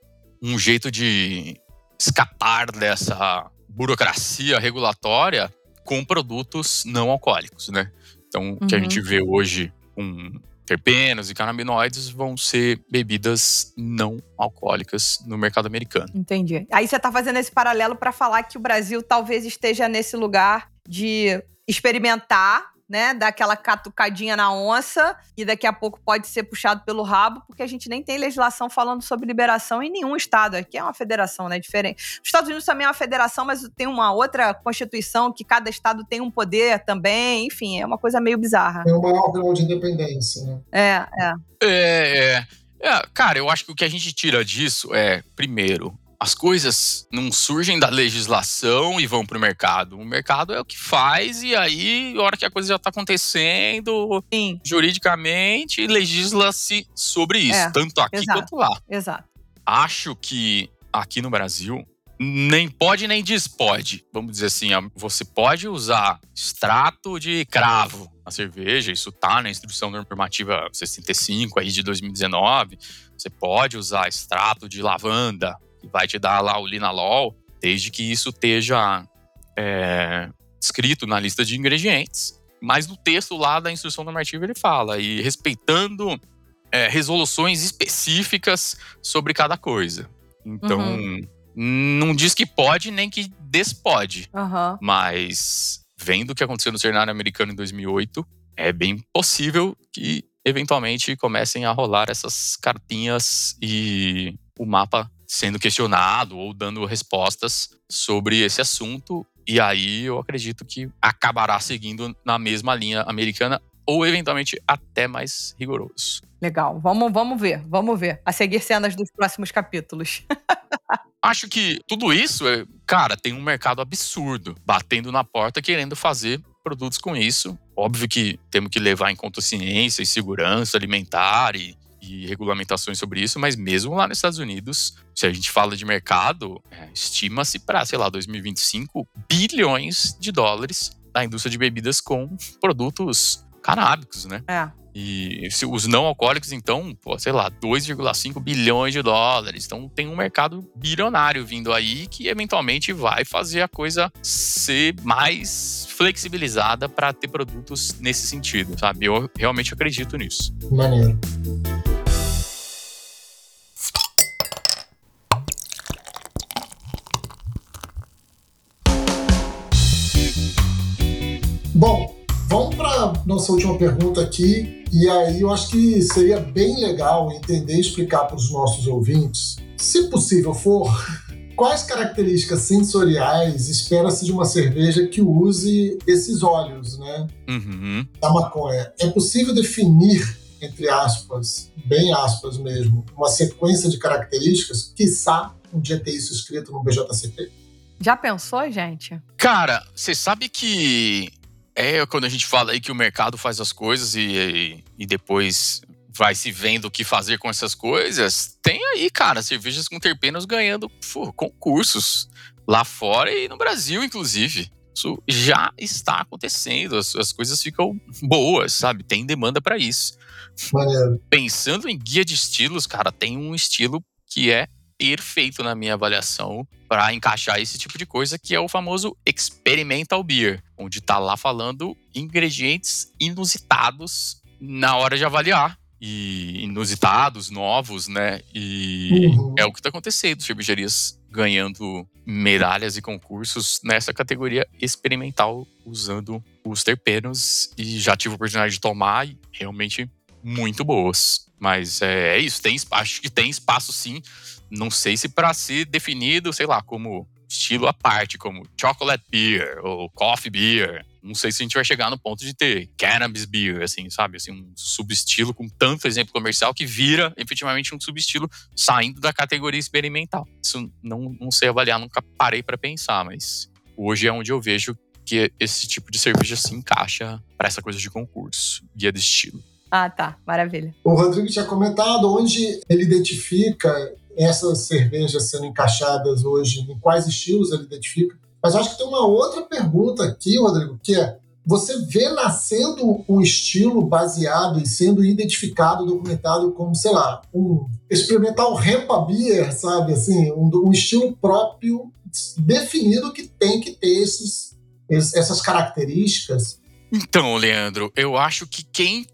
um jeito de escapar dessa burocracia regulatória com produtos não alcoólicos, né? Então, o que a uhum. gente vê hoje com terpenos e canabinoides vão ser bebidas não alcoólicas no mercado americano. Entendi. Aí você está fazendo esse paralelo para falar que o Brasil talvez esteja nesse lugar de experimentar né, dar aquela catucadinha na onça e daqui a pouco pode ser puxado pelo rabo, porque a gente nem tem legislação falando sobre liberação em nenhum estado. Aqui é uma federação, né, diferente. Os Estados Unidos também é uma federação, mas tem uma outra constituição que cada estado tem um poder também, enfim, é uma coisa meio bizarra. É o maior grau de independência, né? É, é. É, é. É, cara, eu acho que o que a gente tira disso é, primeiro, as coisas não surgem da legislação e vão para o mercado. O mercado é o que faz, e aí, a hora que a coisa já está acontecendo, Sim. juridicamente, legisla-se sobre isso, é, tanto aqui exato, quanto lá. Exato. Acho que aqui no Brasil, nem pode nem despode. Vamos dizer assim, você pode usar extrato de cravo na cerveja, isso tá na instrução normativa 65 aí de 2019. Você pode usar extrato de lavanda, que vai te dar lá o linalol, desde que isso esteja é, escrito na lista de ingredientes. Mas no texto lá da instrução normativa ele fala, e respeitando é, resoluções específicas sobre cada coisa. Então, uhum. não diz que pode nem que despode. Uhum. Mas, vendo o que aconteceu no cenário americano em 2008, é bem possível que eventualmente comecem a rolar essas cartinhas e o mapa sendo questionado ou dando respostas sobre esse assunto. E aí eu acredito que acabará seguindo na mesma linha americana ou eventualmente até mais rigoroso. Legal, vamos, vamos ver, vamos ver. A seguir cenas dos próximos capítulos. (laughs) Acho que tudo isso, é, cara, tem um mercado absurdo batendo na porta querendo fazer produtos com isso. Óbvio que temos que levar em conta ciência e segurança alimentar e e regulamentações sobre isso, mas mesmo lá nos Estados Unidos, se a gente fala de mercado, é, estima-se para, sei lá, 2025, bilhões de dólares da indústria de bebidas com produtos canábicos, né? É. E se os não alcoólicos, então, pô, sei lá, 2,5 bilhões de dólares. Então tem um mercado bilionário vindo aí que eventualmente vai fazer a coisa ser mais flexibilizada para ter produtos nesse sentido, sabe? Eu realmente acredito nisso. Maneiro. Bom, vamos para nossa última pergunta aqui. E aí eu acho que seria bem legal entender e explicar para os nossos ouvintes, se possível for, (laughs) quais características sensoriais espera-se de uma cerveja que use esses óleos, né? Uhum. Da maconha. É possível definir, entre aspas, bem aspas mesmo, uma sequência de características, quiçá um dia ter isso escrito no BJCP? Já pensou, gente? Cara, você sabe que é quando a gente fala aí que o mercado faz as coisas e, e, e depois vai se vendo o que fazer com essas coisas. Tem aí, cara, cervejas com terpenos ganhando pô, concursos lá fora e no Brasil, inclusive. Isso já está acontecendo, as, as coisas ficam boas, sabe? Tem demanda para isso. Pensando em guia de estilos, cara, tem um estilo que é perfeito na minha avaliação para encaixar esse tipo de coisa, que é o famoso experimental beer, onde tá lá falando ingredientes inusitados na hora de avaliar e inusitados, novos, né? E Uhum. é o que tá acontecendo, cervejarias ganhando medalhas e concursos nessa categoria experimental usando os terpenos e já tive a oportunidade de tomar e realmente muito boas. Mas é, é isso, tem, acho que tem espaço sim. Não sei se para ser definido, sei lá, como estilo à parte, como chocolate beer ou coffee beer. Não sei se a gente vai chegar no ponto de ter cannabis beer, assim, sabe? Assim, um subestilo com tanto exemplo comercial que vira efetivamente um subestilo saindo da categoria experimental. Isso não, não sei avaliar, nunca parei para pensar, mas hoje é onde eu vejo que esse tipo de cerveja se encaixa para essa coisa de concurso, guia de estilo. Ah, tá. Maravilha. O Rodrigo tinha comentado onde ele identifica essas cervejas sendo encaixadas hoje, em quais estilos ele identifica. Mas acho que tem uma outra pergunta aqui, Rodrigo, que é: você vê nascendo um estilo baseado e sendo identificado, documentado como, sei lá, um experimental Rempa Beer, sabe? Assim, um, um estilo próprio, definido que tem que ter esses, es- essas características. Então, Leandro, eu acho que quem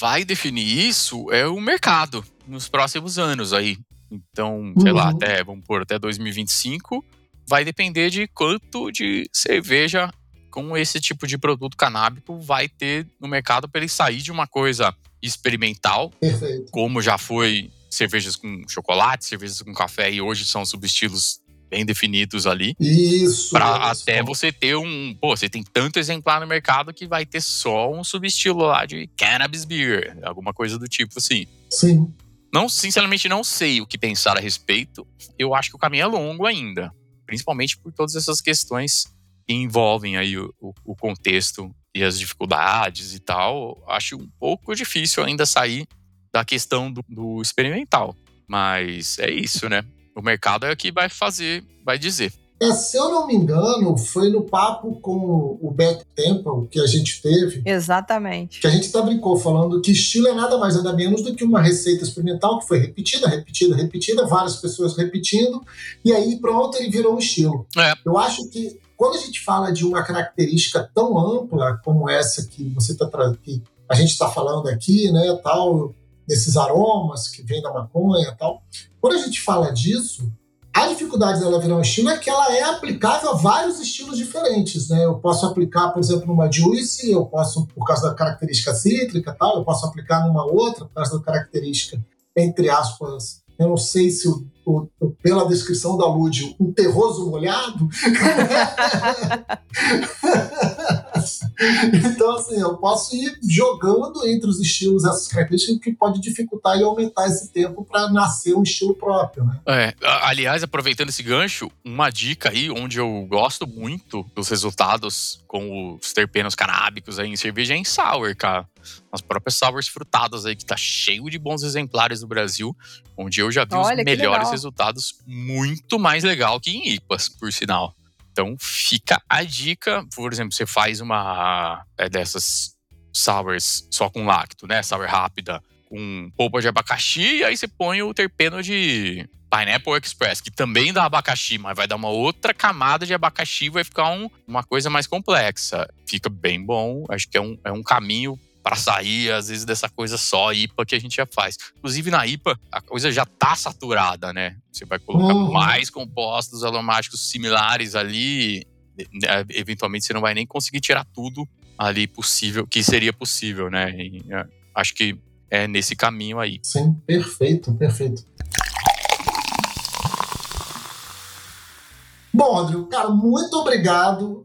vai definir isso é o mercado nos próximos anos aí. Então, sei lá, Uhum. até, vamos pôr, até 2025, vai depender de quanto de cerveja com esse tipo de produto canábico vai ter no mercado para ele sair de uma coisa experimental, Perfeito. como já foi cervejas com chocolate, cervejas com café, e hoje são subestilos bem definidos ali. Isso. Pra isso. até você ter um. Pô, você tem tanto exemplar no mercado que vai ter só um subestilo lá de cannabis beer, alguma coisa do tipo assim. Sim. Não, sinceramente, não sei o que pensar a respeito. Eu acho que o caminho é longo ainda, principalmente por todas essas questões que envolvem aí o, o- o contexto e as dificuldades e tal. Acho um pouco difícil ainda sair da questão do, do experimental. Mas é isso, né? O mercado é o que vai fazer, vai dizer. É, se eu não me engano, foi no papo com o Beck Temple que a gente teve, Exatamente. que a gente até brincou falando que estilo é nada mais nada menos do que uma receita experimental que foi repetida, repetida, repetida, várias pessoas repetindo, e aí pronto, ele virou um estilo. É. Eu acho que quando a gente fala de uma característica tão ampla como essa que você tá que a gente está falando aqui, né, tal, desses aromas que vêm da maconha, tal. Quando a gente fala disso, a dificuldade dela virar um estilo é que ela é aplicável a vários estilos diferentes, né? Eu posso aplicar, por exemplo, numa juice, eu posso, por causa da característica cítrica, tal, eu posso aplicar numa outra, por causa da característica, entre aspas, eu não sei se o, o- pela descrição da Lúdio, um terroso molhado. (laughs) então, assim, eu posso ir jogando entre os estilos essas características que pode dificultar e aumentar esse tempo para nascer um estilo próprio, né? É, aliás, aproveitando esse gancho, uma dica aí onde eu gosto muito dos resultados com os terpenos canábicos aí em cerveja é em sour, cara. As próprias sours frutadas aí, que tá cheio de bons exemplares no Brasil, onde eu já vi Olha, os melhores legal. resultados muito mais legal que em IPAs, por sinal. Então fica a dica, por exemplo, você faz uma é, dessas sours só com lacto, né? Sour rápida com polpa de abacaxi, e aí você põe o terpeno de Pineapple Express, que também dá abacaxi, mas vai dar uma outra camada de abacaxi, vai ficar um, uma coisa mais complexa. Fica bem bom, acho que é um, é um caminho para sair, às vezes, dessa coisa só IPA que a gente já faz. Inclusive, na IPA, a coisa já tá saturada, né? Você vai colocar uhum. mais compostos aromáticos similares ali, né, eventualmente você não vai nem conseguir tirar tudo ali possível, que seria possível, né? E, é, acho que é nesse caminho aí. Sim, perfeito, perfeito. Bom, Rodrigo, cara, muito obrigado.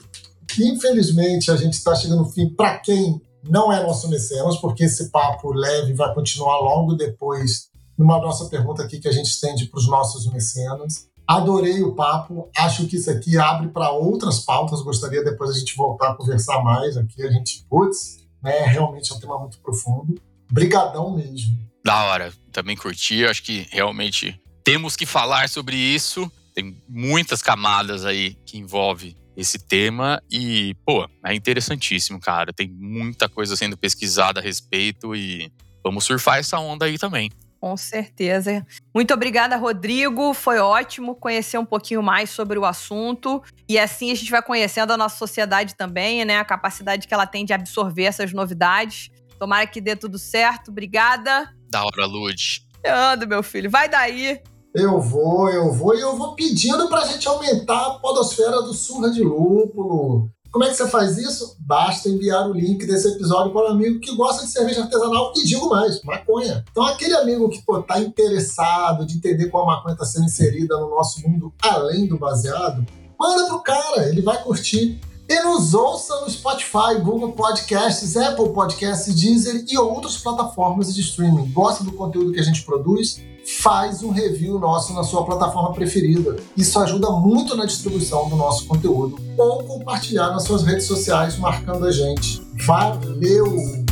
Infelizmente, a gente está chegando no fim. Para quem não é nosso mecenas, porque esse papo leve vai continuar logo depois, numa nossa pergunta aqui que a gente estende para os nossos mecenas. Adorei o papo, acho que isso aqui abre para outras pautas. Gostaria depois a gente voltar a conversar mais aqui. A gente, putz, né, realmente é um tema muito profundo. Brigadão mesmo. Da hora, também curti. Acho que realmente temos que falar sobre isso. Tem muitas camadas aí que envolve esse tema e, pô, é interessantíssimo, cara. Tem muita coisa sendo pesquisada a respeito e vamos surfar essa onda aí também. Com certeza. Muito obrigada, Rodrigo. Foi ótimo conhecer um pouquinho mais sobre o assunto. E assim a gente vai conhecendo a nossa sociedade também, né? A capacidade que ela tem de absorver essas novidades. Tomara que dê tudo certo. Obrigada. Da hora, Lud. Ando, meu filho. Vai daí. Eu vou, eu vou, e eu vou pedindo pra gente aumentar a podosfera do Surra de Lúpulo. Como é que você faz isso? Basta enviar o link desse episódio para um amigo que gosta de cerveja artesanal e digo mais, maconha. Então, aquele amigo que está interessado de entender como a maconha está sendo inserida no nosso mundo além do baseado, manda pro cara, ele vai curtir. E nos ouça no Spotify, Google Podcasts, Apple Podcasts, Deezer e outras plataformas de streaming. Gosta do conteúdo que a gente produz? Faz um review nosso na sua plataforma preferida. Isso ajuda muito na distribuição do nosso conteúdo. Ou compartilhar nas suas redes sociais marcando a gente. Valeu!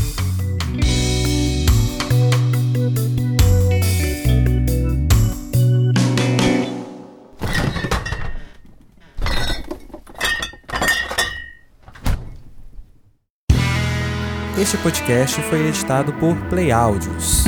Este podcast foi editado por Play Áudios.